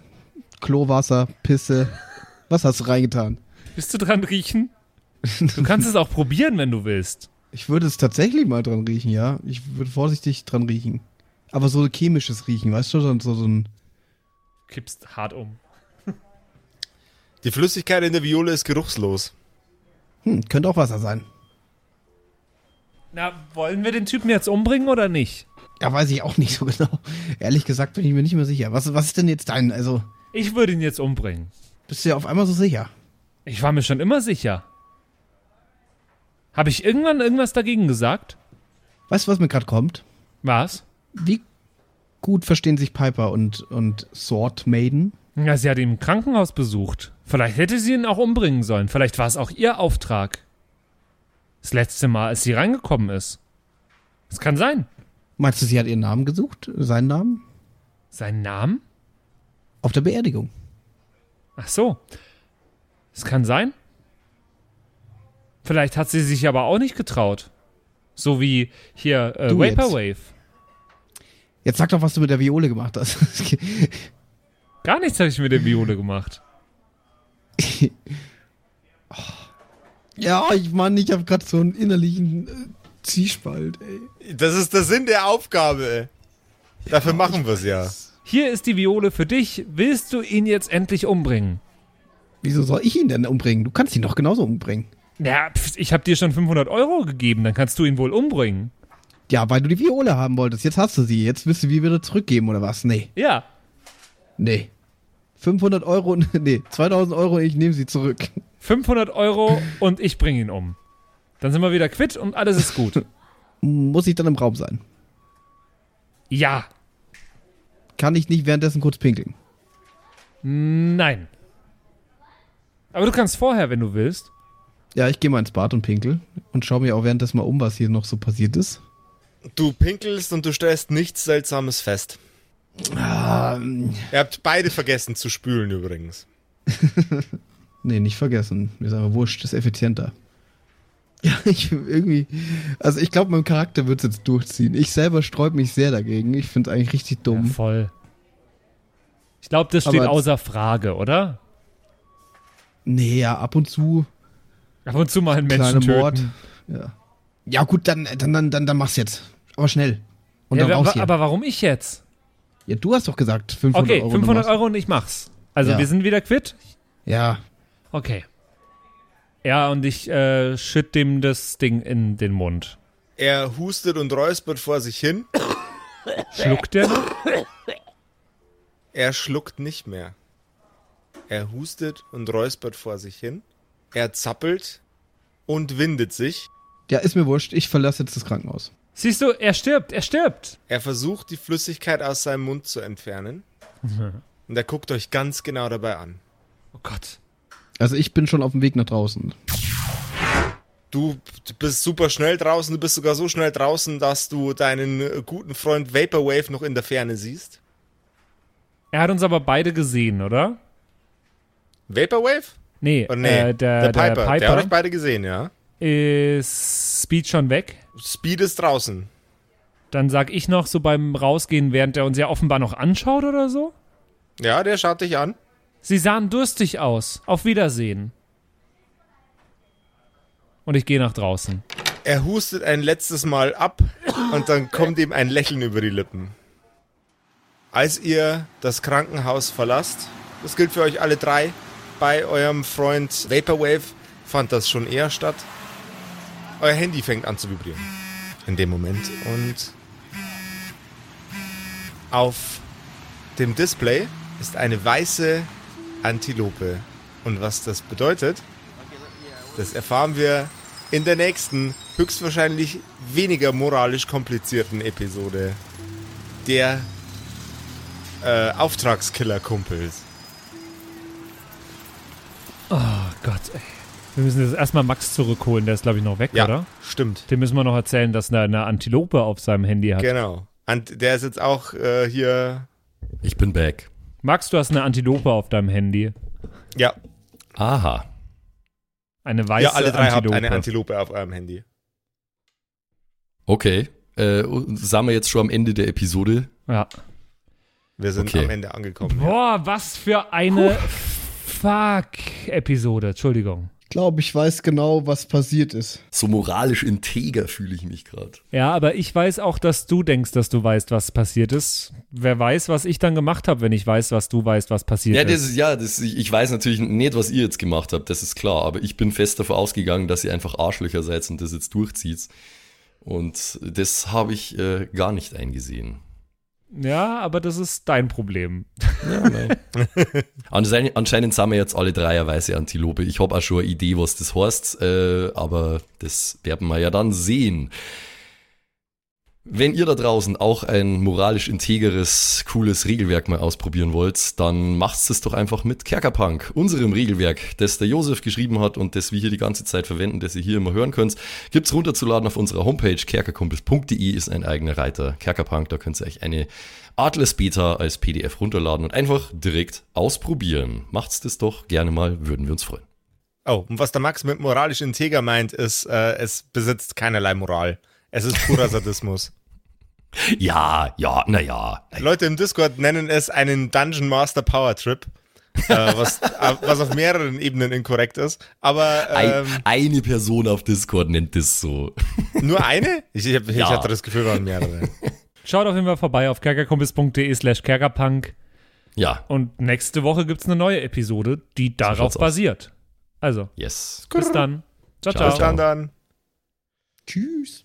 Klowasser, Pisse. Was hast du reingetan? Bist du dran riechen? Du kannst es auch probieren, wenn du willst. Ich würde es tatsächlich mal dran riechen, ja. Ich würde vorsichtig dran riechen. Aber so chemisches Riechen, weißt du? So, so so ein. Kippst hart um. Die Flüssigkeit in der Viole ist geruchslos. Hm, könnte auch Wasser sein. Na, wollen wir den Typen jetzt umbringen oder nicht? Ja, weiß ich auch nicht so genau. Ehrlich gesagt bin ich mir nicht mehr sicher. Was, was ist denn jetzt dein? Also, Ich würde ihn jetzt umbringen. bist du ja auf einmal so sicher? Ich war mir schon immer sicher. Habe ich irgendwann irgendwas dagegen gesagt? Weißt du, was mir gerade kommt? Was? Wie gut verstehen sich Piper und, und Sword Maiden? Ja, sie hat ihn im Krankenhaus besucht. Vielleicht hätte sie ihn auch umbringen sollen. Vielleicht war es auch ihr Auftrag. Das letzte Mal, als sie reingekommen ist. Es kann sein. Meinst du, sie hat ihren Namen gesucht? Seinen Namen? Sein Namen? Auf der Beerdigung. Ach so. Es kann sein. Vielleicht hat sie sich aber auch nicht getraut. So wie hier äh, Vaporwave. Jetzt sag doch, was du mit der Viole gemacht hast. Gar nichts habe ich mit der Viole gemacht. ja, ich meine, ich habe gerade so einen innerlichen äh, Zwiespalt, ey. Das ist der Sinn der Aufgabe. ey. Dafür machen wir es ja. Hier ist die Viole für dich. Willst du ihn jetzt endlich umbringen? Wieso soll ich ihn denn umbringen? Du kannst ihn doch genauso umbringen. Ja, pf, ich habe dir schon 500 Euro gegeben, dann kannst du ihn wohl umbringen. Ja, weil du die Viole haben wolltest. Jetzt hast du sie. Jetzt willst du wie wieder zurückgeben oder was? Nee. Ja, Nee. 500 Euro, nee, 2000 Euro, ich nehme sie zurück. 500 Euro und ich bringe ihn um. Dann sind wir wieder quitt und alles ist gut. Muss ich dann im Raum sein? Ja, Kann ich nicht währenddessen kurz pinkeln? nein. Aber du kannst vorher, wenn du willst. Ja, ich gehe mal ins Bad und pinkel und schaue mir auch währenddessen mal um, was hier noch so passiert ist. Du pinkelst und du stellst nichts Seltsames fest. Ähm, Ihr habt beide vergessen zu spülen übrigens. nee, nicht vergessen. Mir ist aber wurscht, ist effizienter. Ja, ich irgendwie. Also, ich glaube, mein Charakter wird es jetzt durchziehen. Ich selber sträub mich sehr dagegen. Ich finde es eigentlich richtig Ja, dumm. voll. Ich glaube, das steht Aber- außer Frage, oder? nee, ja, ab und zu. Ab und zu mal einen Kleine Menschen Mord. töten. Ja. Ja, gut, dann, dann, dann, dann, dann mach's jetzt. Aber schnell. Und Ja, dann raus hier. aber warum ich jetzt? ja, du hast doch gesagt 500 Okay, Euro. 500 dann mach's. Euro und ich mach's. Also Ja. wir sind wieder quitt? Ja, Okay. Ja, und ich äh, schütt dem das Ding in den Mund. Er hustet und räuspert vor sich hin. Schluckt noch? Er schluckt nicht mehr. Er hustet und räuspert vor sich hin. Er zappelt und windet sich. ja, ist mir wurscht. Ich verlasse jetzt das Krankenhaus. Siehst du, er stirbt, er stirbt. Er versucht, die Flüssigkeit aus seinem Mund zu entfernen. Und er guckt euch ganz genau dabei an. Oh Gott. Also ich bin schon auf dem Weg nach draußen. Du bist super schnell draußen, du bist sogar so schnell draußen, dass du deinen guten Freund Vaporwave noch in der Ferne siehst. Er hat uns aber beide gesehen, oder? Vaporwave? Nee, Oh, nee, äh, der, der Piper, Der hat euch beide gesehen, ja. ist Speed schon weg. Speed ist draußen. Dann sag ich noch so beim Rausgehen, während er uns ja offenbar noch anschaut oder so. Ja, der schaut dich an. Sie sahen durstig aus. Auf Wiedersehen. Und ich gehe nach draußen. Er hustet ein letztes Mal ab und dann kommt ihm ein Lächeln über die Lippen. als ihr das Krankenhaus verlasst, das gilt für euch alle drei, bei eurem Freund Vaporwave fand das schon eher statt. Euer Handy fängt an zu vibrieren. In dem Moment. Und auf dem Display ist eine weiße Antilope. Und was das bedeutet, das erfahren wir in der nächsten, höchstwahrscheinlich weniger moralisch komplizierten Episode der äh, Auftragskiller-Kumpels. Oh Gott, ey. Wir müssen jetzt erstmal Max zurückholen, der ist, glaube ich, noch weg, Ja, oder? stimmt. Dem müssen wir noch erzählen, dass er eine Antilope auf seinem Handy hat. Genau. Und der ist jetzt auch äh, hier. Ich bin back. Max, du hast eine Antilope auf deinem Handy. Ja, Aha. Eine weiße ja alle drei habt Antilope. eine Antilope auf eurem Handy. Okay. Äh, sind wir jetzt schon am Ende der Episode? Ja. Wir sind Okay. am Ende angekommen. Ja. Boah, was für eine Fuck-Episode. Entschuldigung. Ich glaube, ich weiß genau, was passiert ist. So moralisch integer fühle ich mich gerade. Ja, aber ich weiß auch, dass du denkst, dass du weißt, was passiert ist. Wer weiß, was ich dann gemacht habe, wenn ich weiß, was du weißt, was passiert Ja, das ist. ist, ja, das, ich ich weiß natürlich nicht, was ihr jetzt gemacht habt, das ist klar, aber ich bin fest davon ausgegangen, dass ihr einfach Arschlöcher seid und das jetzt durchzieht. Und das habe ich äh, gar nicht eingesehen. Ja, aber das ist dein Problem. Ja, nein. anscheinend, anscheinend sind wir jetzt alle drei eine weiße Antilope. Ich habe auch schon eine Idee, was das heißt, äh, aber das werden wir ja dann sehen. Wenn ihr da draußen auch ein moralisch integeres, cooles Regelwerk mal ausprobieren wollt, dann macht's es doch einfach mit Kerkerpunk, unserem Regelwerk, das der Josef geschrieben hat und das wir hier die ganze Zeit verwenden, das ihr hier immer hören könnt. Gibt's runterzuladen auf unserer Homepage kerkerkumpels.de ist ein eigener Reiter. Kerkerpunk, da könnt ihr euch eine Atlas Beta als PDF runterladen und einfach direkt ausprobieren. Macht's das doch gerne mal, würden wir uns freuen. Oh, und was der Max mit moralisch integer meint, ist, äh, es besitzt keinerlei Moral. Es ist purer Sadismus. Ja, ja, naja. Leute im Discord nennen es einen Dungeon Master Power Trip, äh, was, äh, was auf mehreren Ebenen inkorrekt ist. Aber ähm, Ein, eine Person auf Discord nennt das so. nur eine? Ich, ich, ich Ja. hatte das Gefühl, waren mehrere. Schaut auf jeden Fall vorbei auf kerkerkumpels.de slash kerkerpunk. Ja, Und nächste Woche gibt es eine neue Episode, die darauf aus. basiert. Also, yes. bis dann. Ciao, Ciao, Bis dann dann. Tschüss.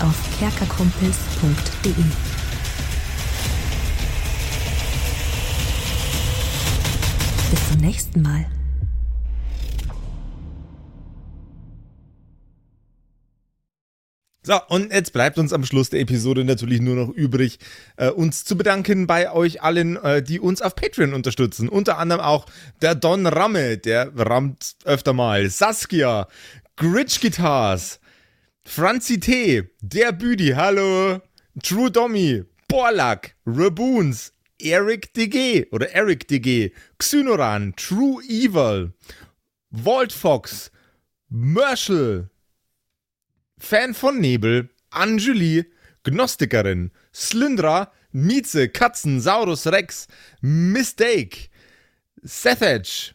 auf kerkerkumpels.de. Bis zum nächsten Mal. So, und jetzt bleibt uns am Schluss der Episode natürlich nur noch übrig, äh, uns zu bedanken bei euch allen, äh, die uns auf Patreon unterstützen. Unter anderem auch der Don Ramme, der rammt öfter mal, Saskia, Gritch Guitars, Franzi T, der Büdi, hallo, True Dommy, Borlak, Raboons, Eric DG oder Eric DG, Xynoran, True Evil, Walt Fox, Merschel, Fan von Nebel, Anjuli, Gnostikerin, Slyndra, Mieze, Katzen, Saurus Rex, Mistake, Sethage,